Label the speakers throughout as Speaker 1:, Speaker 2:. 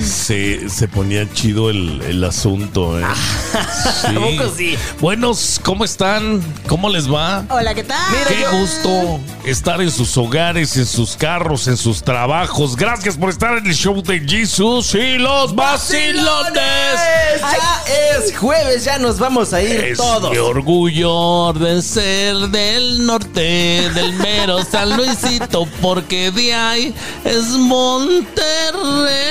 Speaker 1: Se, se ponía chido el, el asunto, ¿eh? Sí.
Speaker 2: poco sí?
Speaker 1: Buenos, ¿cómo están? ¿Cómo les va?
Speaker 3: Hola, ¿qué tal?
Speaker 1: Qué gusto estar en sus hogares, en sus carros, en sus trabajos. Gracias por estar en el show de Jesus y los vacilones.
Speaker 2: Ya es jueves, ya nos vamos a ir
Speaker 1: Es
Speaker 2: todos.
Speaker 1: mi orgullo de ser del norte, del mero San Luisito, porque de ahí es Monterrey.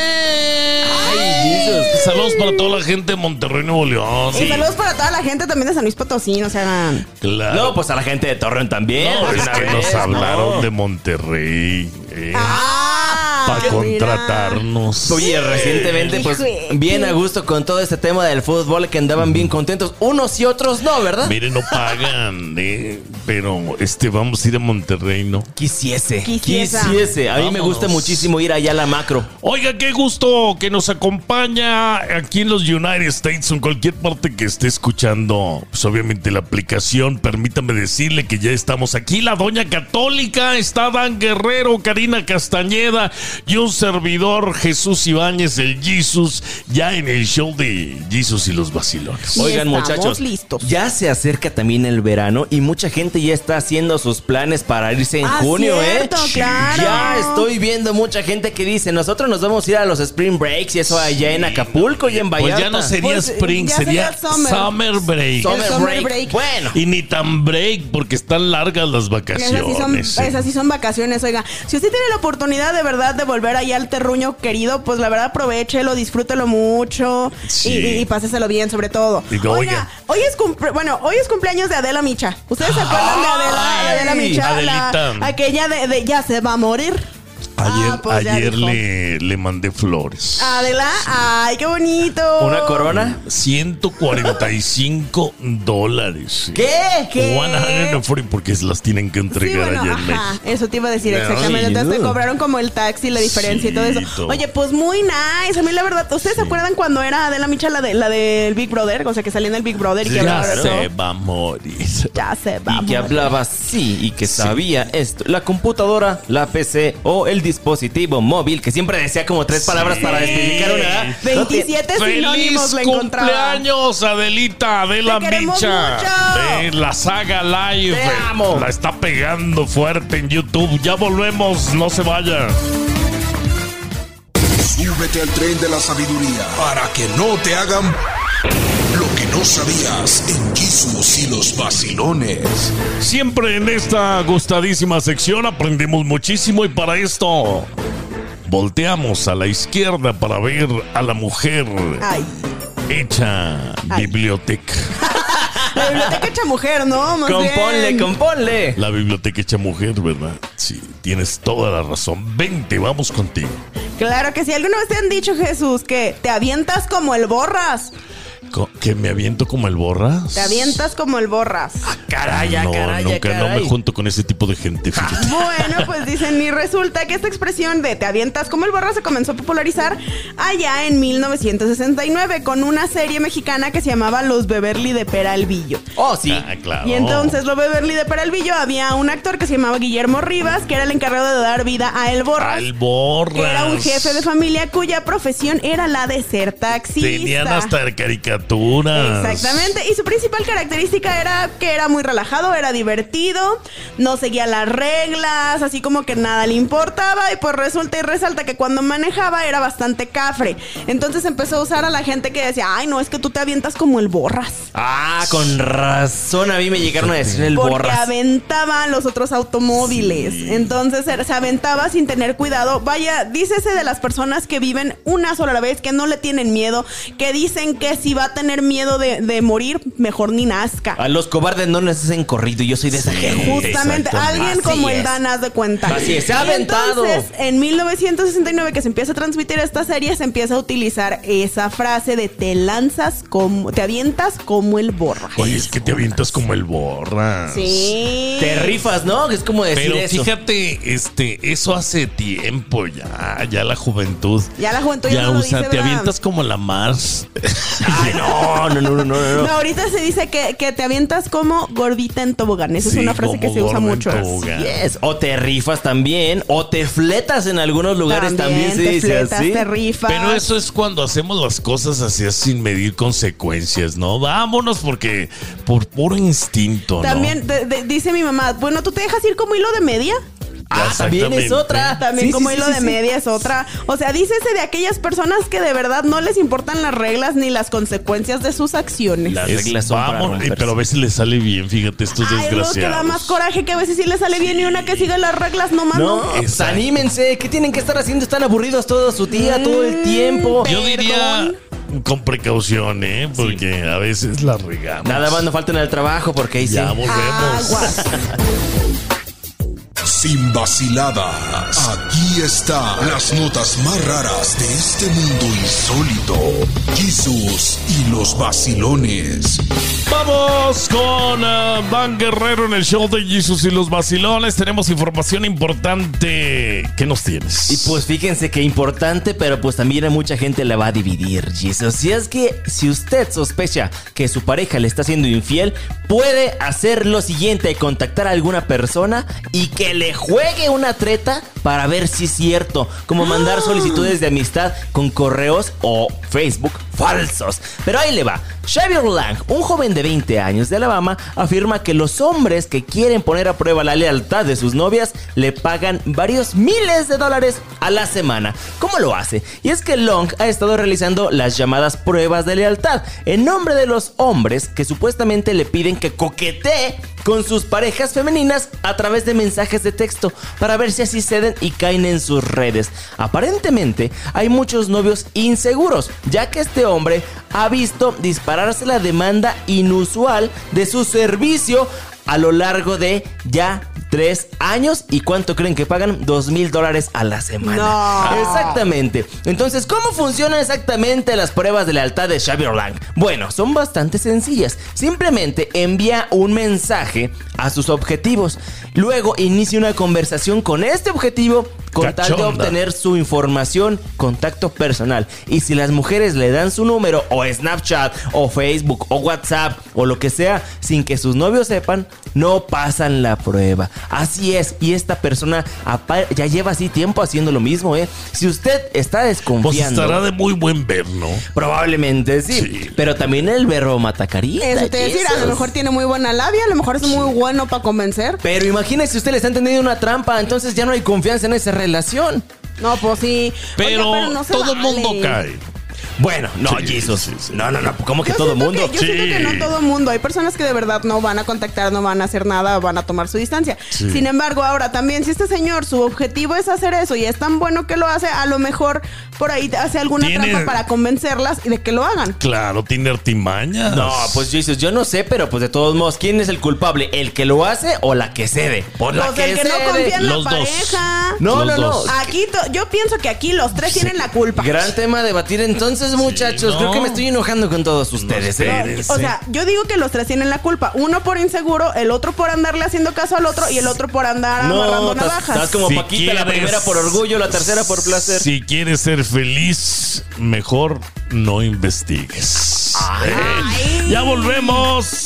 Speaker 1: Saludos para toda la gente de Monterrey, Nuevo León.
Speaker 3: Y saludos para toda la gente también de San Luis Potosí, no se hagan.
Speaker 1: Claro.
Speaker 2: No, pues a la gente de Torreón también.
Speaker 1: No,
Speaker 2: de
Speaker 1: es
Speaker 2: una
Speaker 1: que
Speaker 2: vez,
Speaker 1: nos
Speaker 2: ¿no?
Speaker 1: hablaron de Monterrey. eh,
Speaker 3: Ah,
Speaker 1: para contratarnos.
Speaker 2: Oye, recientemente, pues, bien a gusto con todo este tema del fútbol, que andaban bien contentos. Unos y otros no, ¿verdad?
Speaker 1: Miren, no pagan, eh, pero este vamos a ir a Monterrey, ¿no?
Speaker 2: Quisiese. Quisiese. A mí me gusta muchísimo ir allá a la macro.
Speaker 1: Oiga, qué gusto que nos acompaña aquí en los United States o en cualquier parte que esté escuchando, pues obviamente la aplicación. Permítame decirle que ya estamos aquí. La Doña Católica, está Dan Guerrero, Karina Castañeda y un servidor, Jesús Ibáñez, el Jesus, ya en el show de Jesus y los vacilones.
Speaker 3: Y
Speaker 2: Oigan, muchachos,
Speaker 3: listos.
Speaker 2: ya se acerca también el verano y mucha gente ya está haciendo sus planes para irse en
Speaker 3: Ah,
Speaker 2: junio,
Speaker 3: cierto,
Speaker 2: ¿eh?
Speaker 3: claro.
Speaker 2: Ya estoy viendo mucha gente que dice, nosotros nos vamos a ir a los Spring Breaks y eso allá en Acapulco y en Vallarta.
Speaker 1: Pues ya no sería
Speaker 3: Pues,
Speaker 1: Spring, sería,
Speaker 3: sería summer.
Speaker 1: summer Break.
Speaker 2: Summer, break.
Speaker 3: break.
Speaker 2: Bueno.
Speaker 1: Y ni tan break, porque están largas las
Speaker 3: Esas
Speaker 1: vacaciones.
Speaker 3: sí, son, esas sí son vacaciones, oiga. Si usted tiene la oportunidad de verdad de volver allá al terruño querido, pues la verdad aprovechelo, disfrútelo mucho
Speaker 1: Sí.
Speaker 3: y, y- y páseselo bien sobre todo. Oiga,
Speaker 1: oiga.
Speaker 3: hoy es cumple- bueno, hoy es cumpleaños de Adela Micha. ¿Ustedes se acuerdan de Adela, de Adela Micha? La- aquella de, de ya se va a morir.
Speaker 1: Ayer,
Speaker 3: Ah, pues ya
Speaker 1: ayer le, le mandé flores.
Speaker 3: Adela, ay, qué bonito.
Speaker 2: ¿Una corona?
Speaker 1: 145 dólares.
Speaker 2: ¿Qué?
Speaker 3: ¿Qué?
Speaker 1: 140 porque las tienen que
Speaker 3: Sí,
Speaker 1: entregar
Speaker 3: bueno,
Speaker 1: allá en
Speaker 3: ajá,
Speaker 1: México.
Speaker 3: eso te iba a decir exactamente. Entonces te cobraron como el taxi, la diferencia y todo eso.
Speaker 1: Sí, todo.
Speaker 3: Oye, pues muy nice. A mí la verdad, ¿ustedes se acuerdan cuando era Adela Micha la de la del Big Brother? O sea, que salía en el Big Brother y que
Speaker 1: Ya
Speaker 3: hablaba de
Speaker 1: se va a morir.
Speaker 3: Ya se va.
Speaker 2: Y que hablaba así y que sabía esto. La computadora, la PC o el dispositivo móvil, que siempre decía como tres palabras para especificar una. ¿no?
Speaker 3: 27 sinónimos
Speaker 1: ¡Feliz
Speaker 3: le encontraba.
Speaker 1: cumpleaños, Adelita! Adela
Speaker 3: Te
Speaker 1: Micha. De la saga live.
Speaker 2: Te amo.
Speaker 1: La está pegando fuerte en YouTube. Ya volvemos, no se vaya.
Speaker 4: Súbete al tren de la sabiduría para que no te hagan no sabías en Jesús y los vacilones.
Speaker 1: Siempre en esta gustadísima sección aprendemos muchísimo y para esto volteamos a la izquierda para ver a la mujer
Speaker 3: Ay,
Speaker 1: hecha
Speaker 3: Ay.
Speaker 1: biblioteca.
Speaker 3: la biblioteca hecha mujer, ¿no? Más
Speaker 2: Componle,
Speaker 3: bien.
Speaker 2: componle.
Speaker 1: La biblioteca hecha mujer, ¿verdad? Sí, tienes toda la razón. Vente, vamos contigo.
Speaker 3: Claro que sí. ¿Alguna vez te han dicho, Jesús, que te avientas como el borras?
Speaker 1: ¿Que me aviento como el borras?
Speaker 3: Te avientas como el borras.
Speaker 2: Caray,
Speaker 1: no,
Speaker 2: caray,
Speaker 1: nunca, no
Speaker 2: caray.
Speaker 1: me junto con ese tipo de gente, fíjate.
Speaker 3: Bueno, pues dicen, y resulta que esta expresión de te avientas como el borra se comenzó a popularizar allá en 1969 con una serie mexicana que se llamaba Los Beverly de Peralvillo.
Speaker 2: Oh, sí.
Speaker 1: Ah, claro.
Speaker 3: Y entonces, los Beverly de Peralvillo había un actor que se llamaba Guillermo Rivas, que era el encargado de dar vida a El Borras.
Speaker 1: Al borras.
Speaker 3: Que era un jefe de familia cuya profesión era la de ser taxista.
Speaker 1: Tenían hasta caricaturas.
Speaker 3: Exactamente, y su principal característica era que era muy relajado, era divertido, no seguía las reglas, así como que nada le importaba y pues resulta y resalta que cuando manejaba era bastante cafre. Entonces empezó a usar a la gente que decía, ay no, es que tú te avientas como el borras.
Speaker 2: Ah, con razón a mí me llegaron a decir el
Speaker 3: Porque
Speaker 2: borras.
Speaker 3: aventaba los otros automóviles. Entonces se aventaba sin tener cuidado. Vaya, dícese de las personas que viven una sola vez, que no le tienen miedo, que dicen que si va va a tener miedo de, de morir, mejor ni nazca.
Speaker 2: A los cobardes no les hacen corrido. Yo soy de esa gente.
Speaker 3: Justamente, alguien
Speaker 2: Así
Speaker 3: como el. Dan, haz de cuenta.
Speaker 2: Así es, se ha
Speaker 3: Y
Speaker 2: aventado.
Speaker 3: Entonces, en 1969 que se empieza a transmitir esta serie, se empieza a utilizar esa frase de te lanzas como, te avientas como el borra.
Speaker 1: Oye, es que te avientas como el borra.
Speaker 3: Sí.
Speaker 2: Te rifas, ¿no? Es como decir
Speaker 1: Pero
Speaker 2: eso.
Speaker 1: fíjate, este, eso hace tiempo ya, ya la juventud.
Speaker 3: Ya la juventud ya no lo
Speaker 1: usa,
Speaker 3: dice,
Speaker 1: te
Speaker 3: ¿verdad?
Speaker 1: avientas como la Mars.
Speaker 2: Ay, no, no, no, no, no, no.
Speaker 3: No, ahorita se dice que, que te avientas como gordita en tobogán. Esa es una frase que se usa mucho.
Speaker 2: Yes. O te rifas también, o te fletas en algunos lugares también, se
Speaker 3: te
Speaker 2: dice
Speaker 3: fletas,
Speaker 2: así.
Speaker 3: te rifas.
Speaker 1: Pero eso es cuando hacemos las cosas así sin medir consecuencias, ¿no? Vámonos porque por puro instinto, ¿no?
Speaker 3: También de- de- dice mi mamá, bueno, ¿tú te dejas ir como hilo de media?
Speaker 2: Ah, también es otra.
Speaker 3: También
Speaker 2: Sí,
Speaker 3: como
Speaker 2: sí,
Speaker 3: hilo
Speaker 2: sí,
Speaker 3: de
Speaker 2: sí.
Speaker 3: media es otra. O sea, dícese de aquellas personas que de verdad no les importan las reglas ni las consecuencias de sus acciones.
Speaker 2: Las
Speaker 1: Es-
Speaker 2: reglas son para
Speaker 1: vamos,
Speaker 2: romperse.
Speaker 1: pero a veces les sale bien, fíjate, estos
Speaker 3: Ay, es lo que da
Speaker 1: desgraciados.
Speaker 3: más coraje que a veces sí le sale bien y una que sigue las reglas nomás
Speaker 2: No,
Speaker 3: no.
Speaker 2: pues anímense. ¿Qué tienen que estar haciendo? Están aburridos todo su día, todo el tiempo.
Speaker 1: Yo diría con precaución, ¿eh? Porque a veces la regamos.
Speaker 2: Nada más no faltan al trabajo porque ahí sí.
Speaker 1: Ya volvemos.
Speaker 3: Aguas.
Speaker 4: Sin vaciladas. Aquí están las notas más raras de este mundo insólito. Jesús y los vacilones.
Speaker 1: Vamos con ah, Dan Guerrero en el show de Jesus y los vacilones. Tenemos información importante. ¿Qué nos tienes?
Speaker 2: Y pues fíjense que importante, pero pues también a mucha gente la va a dividir, Jesus. Si es que si usted sospecha que su pareja le está siendo infiel, puede hacer lo siguiente, contactar a alguna persona y que le juegue una treta para ver si es cierto, como mandar solicitudes de amistad con correos o Facebook falsos. Pero ahí le va. Xavier Lang, un joven de 20 años de Alabama, afirma que los hombres que quieren poner a prueba la lealtad de sus novias le pagan varios miles de dólares a la semana. ¿Cómo lo hace? Y es que Long ha estado realizando las llamadas pruebas de lealtad en nombre de los hombres que supuestamente le piden que coquetee con sus parejas femeninas a través de mensajes de texto para ver si así ceden y caen en sus redes. Aparentemente hay muchos novios inseguros, ya que este hombre ha visto dispararse la demanda inusual de su servicio a lo largo de ya tres años. ¿Y cuánto creen que pagan? Dos mil dólares a la semana.
Speaker 3: No.
Speaker 2: Exactamente. Entonces, ¿cómo funcionan exactamente las pruebas de lealtad de Xavier Lang? Bueno, son bastante sencillas. Simplemente envía un mensaje a sus objetivos. Luego inicia una conversación con este objetivo con tal de
Speaker 1: Cachonda.
Speaker 2: obtener su información, contacto personal. Y si las mujeres le dan su número o Snapchat o Facebook o WhatsApp o lo que sea sin que sus novios sepan, no pasan la prueba. Así es, y esta persona ya lleva así tiempo haciendo lo mismo, ¿eh? Si usted está
Speaker 1: Pues
Speaker 2: desconfiando...
Speaker 1: estará de muy buen ver, ¿no?
Speaker 2: Probablemente sí,
Speaker 1: Sí.
Speaker 2: pero también el verbo matacarita.
Speaker 3: Eso te decir, a lo mejor tiene muy buena labia, a lo mejor es muy bueno para convencer.
Speaker 2: Pero imagínese si usted le está entendiendo una trampa, entonces ya no hay confianza en esa relación.
Speaker 3: No, pues sí.
Speaker 1: Pero,
Speaker 3: Oiga, no se
Speaker 1: todo
Speaker 3: vale.
Speaker 1: mundo cae.
Speaker 2: Bueno, no,
Speaker 1: Sí,
Speaker 2: Jesus.
Speaker 1: sí, sí.
Speaker 2: No, no, no, ¿cómo que
Speaker 3: Yo
Speaker 2: todo mundo?
Speaker 3: que- yo siento que no todo mundo. Hay personas que de verdad no van a contactar, no van a hacer nada, van a tomar su distancia.
Speaker 1: Sí.
Speaker 3: Sin embargo, ahora también, si este señor, su objetivo es hacer eso y es tan bueno que lo hace, a lo mejor por ahí hace alguna
Speaker 1: Tiene-
Speaker 3: trampa para convencerlas y de que lo hagan.
Speaker 1: Claro, tiene artimañas.
Speaker 2: No, pues Jesus, yo no sé, pero pues de todos modos, ¿quién es el culpable? ¿El que lo hace o la que cede? Por la
Speaker 3: Pues el que no
Speaker 2: cede.
Speaker 3: confía en la
Speaker 1: Los dos.
Speaker 3: pareja.
Speaker 2: No,
Speaker 1: Los
Speaker 2: no, no.
Speaker 1: dos.
Speaker 3: Aquí, yo pienso que aquí los tres tienen la culpa.
Speaker 2: Gran tema a debatir entonces, muchachos.
Speaker 1: no.
Speaker 2: Creo que me estoy enojando con todos ustedes, ¿eh?
Speaker 1: ustedes.
Speaker 3: O sea, yo digo que los tres tienen la culpa. Uno por inseguro, el otro por andarle haciendo caso al otro y el otro por andar amarrando
Speaker 2: No, estás,
Speaker 3: navajas.
Speaker 2: estás como
Speaker 1: Si
Speaker 2: Paquita, la primera por orgullo, la tercera por placer.
Speaker 1: Si quieres ser feliz, mejor no investigues. Ya volvemos.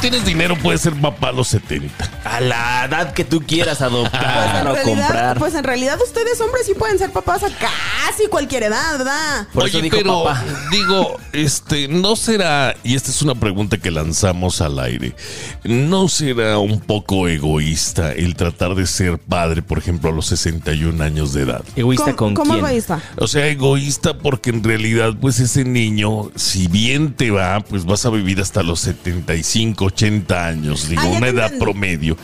Speaker 1: Tienes dinero puedes ser papá a los 70.
Speaker 2: A la edad que tú quieras adoptar o
Speaker 3: realidad,
Speaker 2: comprar.
Speaker 3: pues en realidad ustedes hombres sí pueden ser papás a casi cualquier edad, ¿verdad?
Speaker 2: Por eso
Speaker 1: Oye,
Speaker 2: dijo
Speaker 1: pero
Speaker 2: papá.
Speaker 1: digo, este, ¿no será, y esta es una pregunta que lanzamos al aire, ¿no será un poco egoísta el tratar de ser padre, por ejemplo, a los 61 años de edad?
Speaker 2: ¿Egoísta
Speaker 3: ¿Cómo,
Speaker 2: con
Speaker 3: cómo
Speaker 2: quién?
Speaker 3: egoísta?
Speaker 1: O sea, egoísta porque en realidad, pues ese niño, si bien te va, pues vas a vivir hasta los 75, 80 años, digo,
Speaker 3: Ah, ya
Speaker 1: una edad promedio.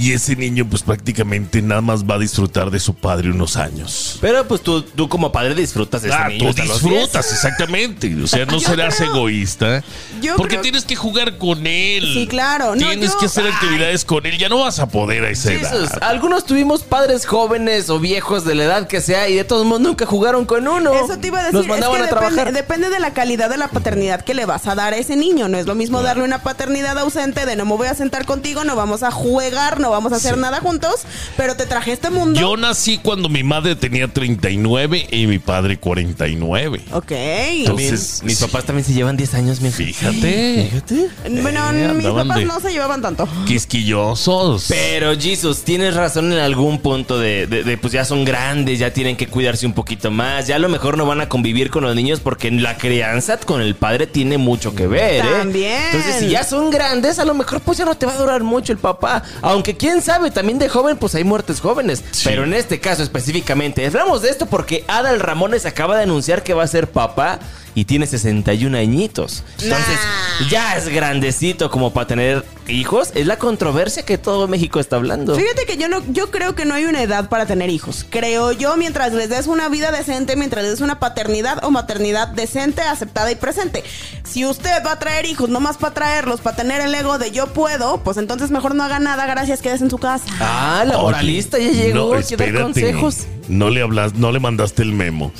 Speaker 1: Y ese niño, pues prácticamente nada más va a disfrutar de su padre unos años.
Speaker 2: Pero pues tú, tú como padre disfrutas de ese
Speaker 1: Ah,
Speaker 2: niño
Speaker 1: tú
Speaker 2: hasta los 10.
Speaker 1: disfrutas, exactamente. O sea, no
Speaker 3: Yo
Speaker 1: serás
Speaker 3: creo-
Speaker 1: egoísta.
Speaker 3: yo
Speaker 1: porque
Speaker 3: creo-
Speaker 1: tienes que jugar con él.
Speaker 3: Sí, claro. No,
Speaker 1: Tienes
Speaker 3: yo-
Speaker 1: que hacer
Speaker 3: ay.
Speaker 1: actividades con él. Ya no vas a poder a esa
Speaker 2: Jesus,
Speaker 1: edad.
Speaker 2: algunos tuvimos padres jóvenes o viejos de la edad que sea y de todos modos nunca jugaron con uno.
Speaker 3: Eso te iba a decir.
Speaker 2: Nos mandaban
Speaker 3: es que
Speaker 2: a trabajar.
Speaker 3: Depende, depende de la calidad de la paternidad que le vas a dar a ese niño. No es lo mismo darle una paternidad ausente de no me voy a sentar contigo, no vamos a jugar, no vamos a hacer
Speaker 1: Sí.
Speaker 3: nada juntos, pero te traje este mundo.
Speaker 1: Yo nací cuando mi madre tenía 39 y mi padre 49.
Speaker 3: Ok.
Speaker 2: También,
Speaker 1: Entonces,
Speaker 2: mis
Speaker 1: sí.
Speaker 2: papás también se llevan 10 años, mi
Speaker 1: Fíjate.
Speaker 2: Fíjate.
Speaker 3: bueno,
Speaker 1: Eh,
Speaker 3: mis papás
Speaker 1: de-
Speaker 3: no se llevaban tanto.
Speaker 1: Quisquillosos.
Speaker 2: Pero Jesus, tienes razón en algún punto de, de- de, pues ya son grandes, ya tienen que cuidarse un poquito más, ya a lo mejor no van a convivir con los niños porque la crianza con el padre tiene mucho que ver, ¿eh?
Speaker 3: También.
Speaker 2: Entonces, si ya son grandes, a lo mejor pues ya no te va a durar mucho el papá. Aunque quién sabe, también de joven pues hay muertes jóvenes.
Speaker 1: Sí.
Speaker 2: Pero en este caso específicamente, hablamos de esto porque Adal Ramones acaba de anunciar que va a ser papá y tiene 61 añitos. Entonces,
Speaker 3: Nah.
Speaker 2: ya es grandecito como para tener hijos. Es la controversia que todo México está hablando.
Speaker 3: Fíjate que yo no, yo creo que no hay una edad para tener hijos. Creo yo, mientras les des una vida decente, mientras les des una paternidad o maternidad decente, aceptada y presente. Si usted va a traer hijos nomás para traerlos, para tener el ego de yo puedo, pues entonces mejor no haga nada, gracias, quédese en su casa.
Speaker 2: Ah, la moralista ya llegó.
Speaker 1: no,
Speaker 2: dar
Speaker 1: espérate.
Speaker 2: consejos.
Speaker 1: No le hablas, no le mandaste el memo.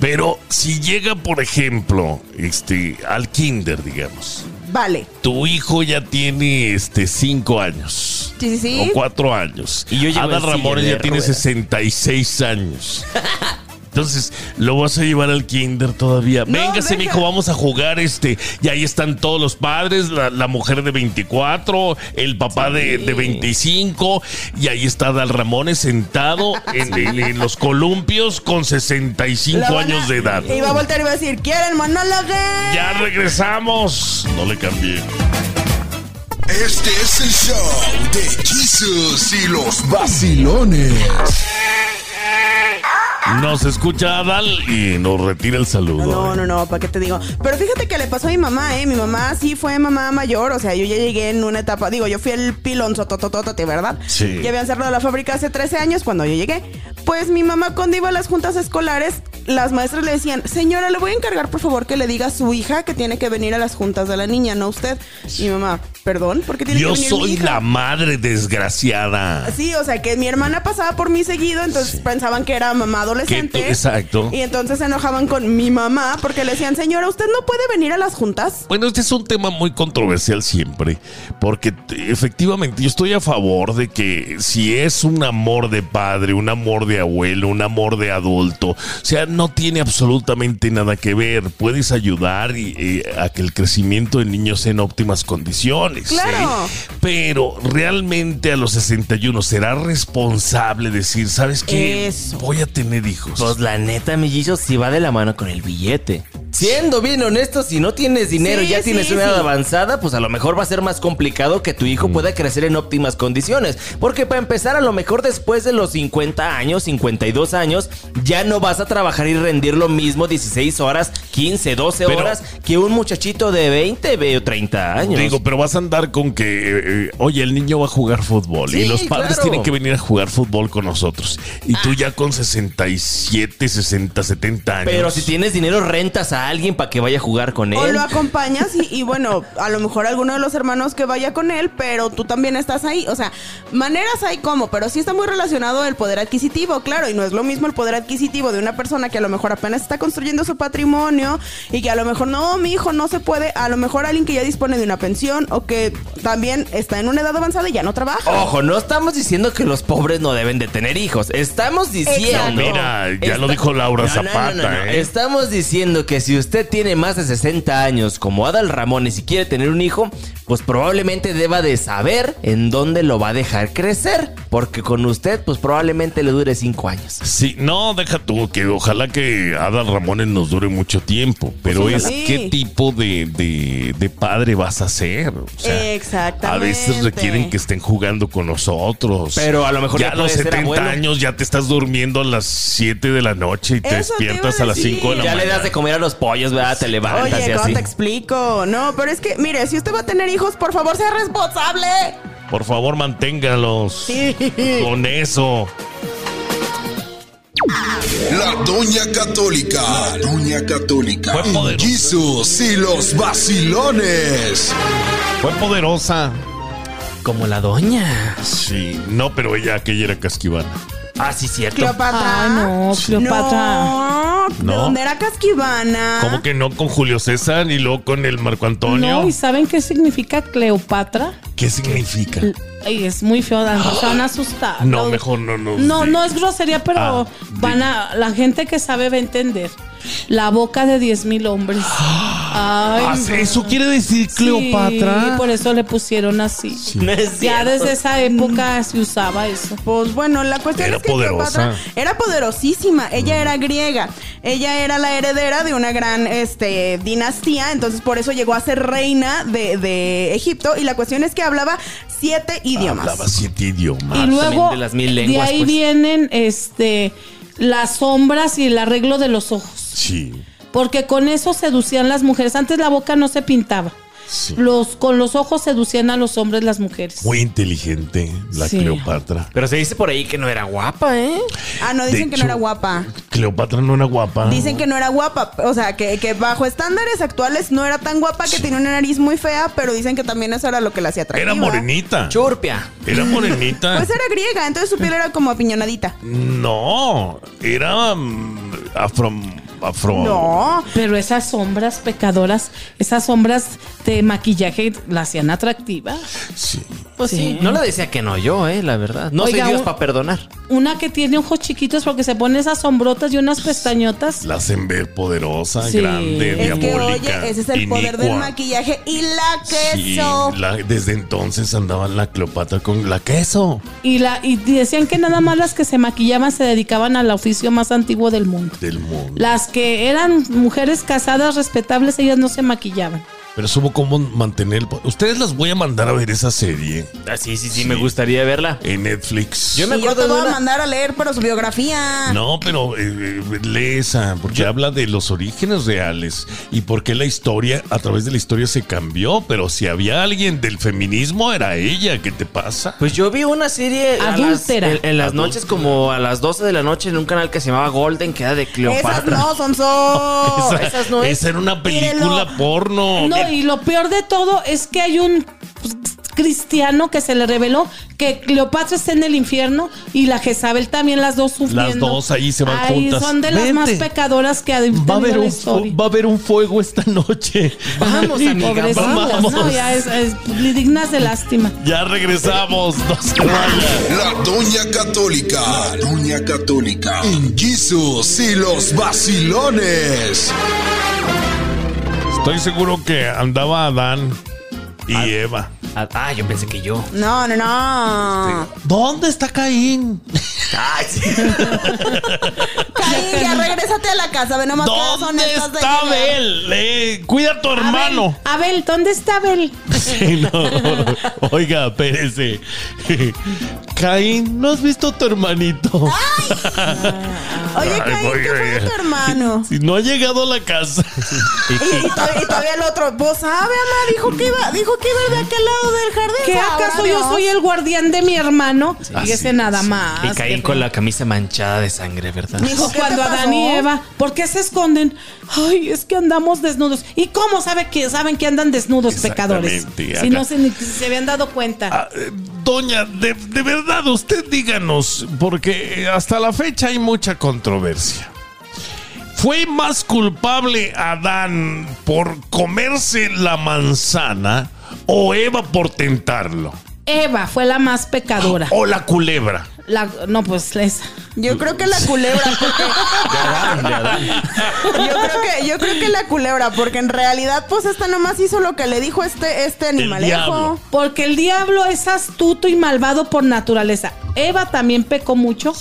Speaker 1: Pero si llega, por ejemplo, este, al kinder, digamos.
Speaker 3: Vale.
Speaker 1: Tu hijo ya tiene este cinco años.
Speaker 3: Sí, sí, sí.
Speaker 1: O cuatro años.
Speaker 2: Y yo llevo
Speaker 1: Ada
Speaker 2: de
Speaker 1: ya tiene
Speaker 2: ruedas.
Speaker 1: 66 años. Entonces, lo vas a llevar al kinder todavía.
Speaker 3: No,
Speaker 1: Véngase,
Speaker 3: deja.
Speaker 1: mijo, vamos a jugar este. Y ahí están todos los padres, la, la mujer de 24, el papá de, de 25, y ahí está Dal Ramones sentado en, en- en los columpios con 65
Speaker 3: La van a-
Speaker 1: años de edad.
Speaker 3: Y va a voltear y va a decir, ¿quieren monólogo?
Speaker 1: Ya regresamos. No le cambié.
Speaker 4: Este es el show de Jesus y los vacilones.
Speaker 1: Nos escucha Adal y nos retira el saludo.
Speaker 3: No, no, no, ¿para qué te digo? Pero fíjate que le pasó a mi mamá, ¿eh? Mi mamá sí fue mamá mayor, o sea, yo ya llegué en una etapa, digo, yo fui el pilón sotototote, ¿verdad?
Speaker 1: Sí.
Speaker 3: Ya habían cerrado la fábrica hace 13 años cuando yo llegué. Pues mi mamá cuando iba a las juntas escolares, las maestras le decían, señora, le voy a encargar por favor que le diga a su hija que tiene que venir a las juntas de la niña, no usted. Y mi mamá, perdón, ¿por qué tiene
Speaker 1: Yo
Speaker 3: que venir mi
Speaker 1: soy
Speaker 3: hija?"
Speaker 1: la madre desgraciada.
Speaker 3: Sí, o sea que mi hermana pasaba por mí seguido, entonces pensaban que era mamá adolescente.
Speaker 1: Tú- exacto.
Speaker 3: Y entonces se enojaban con mi mamá porque le decían, señora, ¿usted no puede venir a las juntas?
Speaker 1: Bueno, este es un tema muy controversial siempre, porque efectivamente yo estoy a favor de que si es un amor de padre, un amor de abuelo, un amor de adulto, o sea, no tiene absolutamente nada que ver. Puedes ayudar y, eh, a que el crecimiento del niño sea en óptimas condiciones.
Speaker 3: Claro.
Speaker 1: ¿sí? Pero realmente a los 61 será responsable decir, ¿sabes qué?
Speaker 3: Eso.
Speaker 1: Voy a tener hijos.
Speaker 2: Pues la neta, mellizos, si va de la mano con el billete. Siendo bien honesto, si no tienes dinero y
Speaker 3: Sí,
Speaker 2: ya tienes
Speaker 3: sí,
Speaker 2: una edad
Speaker 3: sí.
Speaker 2: avanzada, pues a lo mejor va a ser más complicado que tu hijo
Speaker 1: Mm.
Speaker 2: pueda crecer en óptimas condiciones. Porque para empezar, a lo mejor después de los 50 años, 52 años, ya no vas a trabajar y rendir lo mismo 16 horas, 15, 12
Speaker 1: Pero-
Speaker 2: horas que un muchachito de 20 ve, o 30 años.
Speaker 1: Digo, pero vas a andar con que, eh, eh, oye, el niño va a jugar fútbol y los padres
Speaker 2: claro.
Speaker 1: tienen que venir a jugar fútbol con nosotros. Y tú ya con 67, 60, 70 años.
Speaker 2: Pero si tienes dinero, rentas a alguien para que vaya a jugar con
Speaker 3: O
Speaker 2: él.
Speaker 3: lo acompañas y, y bueno, a lo mejor alguno de los hermanos que vaya con él, pero tú también estás ahí. O sea, maneras hay como, pero sí está muy relacionado el poder adquisitivo, claro, y no es lo mismo el poder adquisitivo de una persona que a lo mejor apenas está construyendo su patrimonio y que a lo mejor no, mi hijo no se puede, a lo mejor alguien que ya dispone de una pensión o que también está en una edad avanzada y ya no trabaja.
Speaker 2: Ojo, no estamos diciendo que los pobres no deben de tener hijos. Estamos diciendo.
Speaker 3: Exacto.
Speaker 1: Mira, ya lo dijo Laura Zapata, ¿eh?
Speaker 2: Estamos diciendo que si usted tiene más de 60 años, como Adal Ramones, y quiere tener un hijo, pues probablemente deba de saber en dónde lo va a dejar crecer. Porque con usted, pues probablemente le dure cinco años.
Speaker 1: Sí, no, deja tú, que ojalá que Adal Ramones nos dure mucho tiempo, pero
Speaker 3: Pues
Speaker 1: es qué tipo de, de- de padre vas a ser. O sea,
Speaker 3: Exactamente.
Speaker 1: A veces requieren que estén jugando con nosotros.
Speaker 2: Pero a lo mejor
Speaker 1: ya
Speaker 2: ya
Speaker 1: a los
Speaker 2: puede ser
Speaker 1: 70
Speaker 2: abuelo.
Speaker 1: años ya te estás durmiendo a las 7 de la noche y te
Speaker 3: Eso te iba a
Speaker 1: despiertas a, las
Speaker 3: decir.
Speaker 1: 5 de la
Speaker 2: Ya
Speaker 1: mañana.
Speaker 2: le das de comer a los pollos, ¿verdad? Te levantas
Speaker 3: Oye,
Speaker 2: y
Speaker 3: ¿cómo
Speaker 2: así.
Speaker 3: te explico? No, pero es que, mire, si usted va a tener hijos, por favor, sea responsable.
Speaker 1: Por favor, manténgalos. Con eso.
Speaker 4: La Doña Católica. La Doña Católica.
Speaker 1: Fue poderosa.
Speaker 4: Jesús y los vacilones.
Speaker 1: Fue poderosa.
Speaker 2: Como la doña.
Speaker 1: Sí, no, pero ella, aquella era casquivana.
Speaker 2: Ah, sí, cierto.
Speaker 3: Cleopatra.
Speaker 5: Ay, no, Cleopatra.
Speaker 3: No, ¿de
Speaker 1: No.
Speaker 3: dónde era Casquivana?
Speaker 1: ¿Cómo que no con Julio César y luego con el Marco Antonio?
Speaker 5: No, ¿y saben qué significa Cleopatra?
Speaker 1: ¿Qué significa?
Speaker 5: Ay, es muy feo, se van a asustar.
Speaker 1: No, mejor no
Speaker 5: No,
Speaker 1: digas.
Speaker 5: no es grosería, pero
Speaker 1: Ah,
Speaker 5: van a, la gente que sabe va a entender. La boca de 10 mil hombres. Ay,
Speaker 1: Ah,
Speaker 5: no.
Speaker 1: ¿Eso quiere decir
Speaker 5: Sí,
Speaker 1: Cleopatra?
Speaker 5: por eso le pusieron así.
Speaker 2: No es
Speaker 5: Ya desde esa época se usaba eso.
Speaker 3: Pues bueno, la cuestión es que
Speaker 1: poderosa.
Speaker 3: Cleopatra era poderosísima. Ella era griega. Ella era la heredera de una gran este, dinastía. Entonces, por eso llegó a ser reina de, de Egipto. Y la cuestión es que hablaba siete idiomas.
Speaker 1: Hablaba siete idiomas.
Speaker 5: y luego
Speaker 2: de las mil lenguas,
Speaker 5: ahí
Speaker 2: pues.
Speaker 5: vienen este las sombras y el arreglo de los ojos.
Speaker 1: Sí,
Speaker 5: Porque con eso seducían las mujeres. Antes la boca no se pintaba.
Speaker 1: Sí.
Speaker 5: Los, con los ojos seducían a los hombres las mujeres.
Speaker 1: Muy inteligente la
Speaker 5: Sí.
Speaker 1: Cleopatra.
Speaker 2: Pero se dice por ahí que no era guapa, ¿eh?
Speaker 3: Ah, no,
Speaker 1: De
Speaker 3: dicen que
Speaker 1: hecho,
Speaker 3: no era guapa.
Speaker 1: Cleopatra no era guapa.
Speaker 3: Dicen que no era guapa, o sea, que, que bajo estándares actuales no era tan guapa, que tenía una nariz muy fea, pero dicen que también eso era lo que la hacía atractiva.
Speaker 1: Era morenita.
Speaker 2: Churpia.
Speaker 1: Era morenita.
Speaker 3: Pues era griega, entonces su piel era como apiñonadita.
Speaker 1: No, era mm, afro. Afro.
Speaker 3: No,
Speaker 5: Pero esas sombras pecadoras, esas sombras de maquillaje la hacían atractiva.
Speaker 1: Sí.
Speaker 2: Pues sí.
Speaker 5: Sí.
Speaker 2: No le decía que no yo, ¿eh? La verdad. No
Speaker 5: Oiga,
Speaker 2: soy Dios para perdonar.
Speaker 5: Una que tiene ojos chiquitos porque se pone esas sombrotas y unas pestañotas.
Speaker 1: La hacen ver poderosa,
Speaker 5: Sí.
Speaker 1: grande,
Speaker 3: es que
Speaker 1: diabólica.
Speaker 3: oye, ese es el poder del maquillaje y la
Speaker 1: Sí,
Speaker 3: queso.
Speaker 1: la- desde entonces andaba la Cleopatra con la queso.
Speaker 5: Y, la, y decían que nada más las que se maquillaban se dedicaban al oficio más antiguo del mundo.
Speaker 1: del mundo.
Speaker 5: Las que eran mujeres casadas respetables, ellas no se maquillaban.
Speaker 1: Pero supo cómo mantener el... Ustedes las voy a mandar a ver esa serie
Speaker 2: Ah, sí, sí, sí, me gustaría verla.
Speaker 1: en Netflix.
Speaker 2: Yo me
Speaker 3: Y yo
Speaker 2: acuerdo
Speaker 3: te
Speaker 2: de
Speaker 3: voy a mandar a leer, pero su biografía.
Speaker 1: No, pero eh, eh, lee esa, porque habla de los orígenes reales y por qué la historia, a través de la historia se cambió, pero si había alguien del feminismo era ella, ¿qué te pasa?
Speaker 2: Pues yo vi una serie las-
Speaker 5: Adúltera.
Speaker 2: en, en las
Speaker 1: Adúltera.
Speaker 2: noches como a las 12 de la noche en un canal que se llamaba Golden, que era de
Speaker 3: Esas
Speaker 2: Cleopatra.
Speaker 3: no, son so.
Speaker 1: esa,
Speaker 2: esas no es.
Speaker 1: esa era una película porno.
Speaker 5: No, y lo peor de todo es que hay un pues, cristiano que se le reveló que Cleopatra está en el infierno y la Jezabel también, las dos sufriendo.
Speaker 1: Las dos ahí se van
Speaker 5: Ay,
Speaker 1: juntas.
Speaker 5: Son de las
Speaker 1: Vente.
Speaker 5: más pecadoras que ha tenido la historia.
Speaker 1: a haber un fuego esta noche.
Speaker 2: Vamos,
Speaker 5: Sí,
Speaker 2: amiga,
Speaker 5: pobrecitas,
Speaker 1: vamos.
Speaker 5: no, ya es, es dignas de lástima.
Speaker 1: Ya regresamos, no se vayan.
Speaker 4: La Doña Católica. La Doña Católica. En Jesús y los vacilones.
Speaker 1: Estoy seguro que andaba Adán y Eva.
Speaker 2: Ah, ah, yo pensé que yo.
Speaker 3: No, no, no.
Speaker 1: ¿Dónde está Caín?
Speaker 2: Ay, sí.
Speaker 3: Caín, ya regrésate a la casa, ve nomás que son
Speaker 1: ¿Dónde
Speaker 3: estas de
Speaker 1: está. Abel? Eh, cuida a tu hermano.
Speaker 5: Abel, Abel, ¿dónde está Abel?
Speaker 1: Sí, no. Oiga, espérese. Caín, ¿no has visto a tu hermanito?
Speaker 3: Oye,
Speaker 1: Ay,
Speaker 3: Caín,
Speaker 1: oiga,
Speaker 3: ¿qué fue de tu hermano?
Speaker 1: Si no ha llegado a la casa.
Speaker 3: Y, y todavía, y todavía el otro, pues sabe, ama, dijo que iba, dijo que iba de aquel lado del jardín.
Speaker 5: ¿Qué acaso yo soy el guardián de mi hermano? Fíjese nada más.
Speaker 2: Y
Speaker 5: qué
Speaker 2: con la camisa manchada de sangre, ¿verdad?
Speaker 3: Mijo,
Speaker 5: O
Speaker 3: ¿qué
Speaker 5: cuando Adán y? Eva, ¿por qué se esconden? Ay, es que andamos desnudos. ¿Y cómo sabe que saben que andan desnudos pecadores?
Speaker 1: Exactamente,
Speaker 5: Si no se, ni se habían dado cuenta.
Speaker 1: Ah, eh, doña, de, de verdad, usted díganos, porque eh, hasta la fecha hay mucha controversia. ¿Fue más culpable Adán por comerse la manzana o Eva por tentarlo?
Speaker 5: Eva fue la más pecadora.
Speaker 1: ¿O la culebra?
Speaker 5: La, no, pues esa.
Speaker 3: Yo creo que la culebra, porque
Speaker 2: De Adán, de Adán.
Speaker 3: yo creo que yo creo que la culebra, porque en realidad pues esta nomás hizo lo que le dijo este este animalejo.
Speaker 5: Porque el diablo es astuto y malvado por naturaleza. Eva también pecó mucho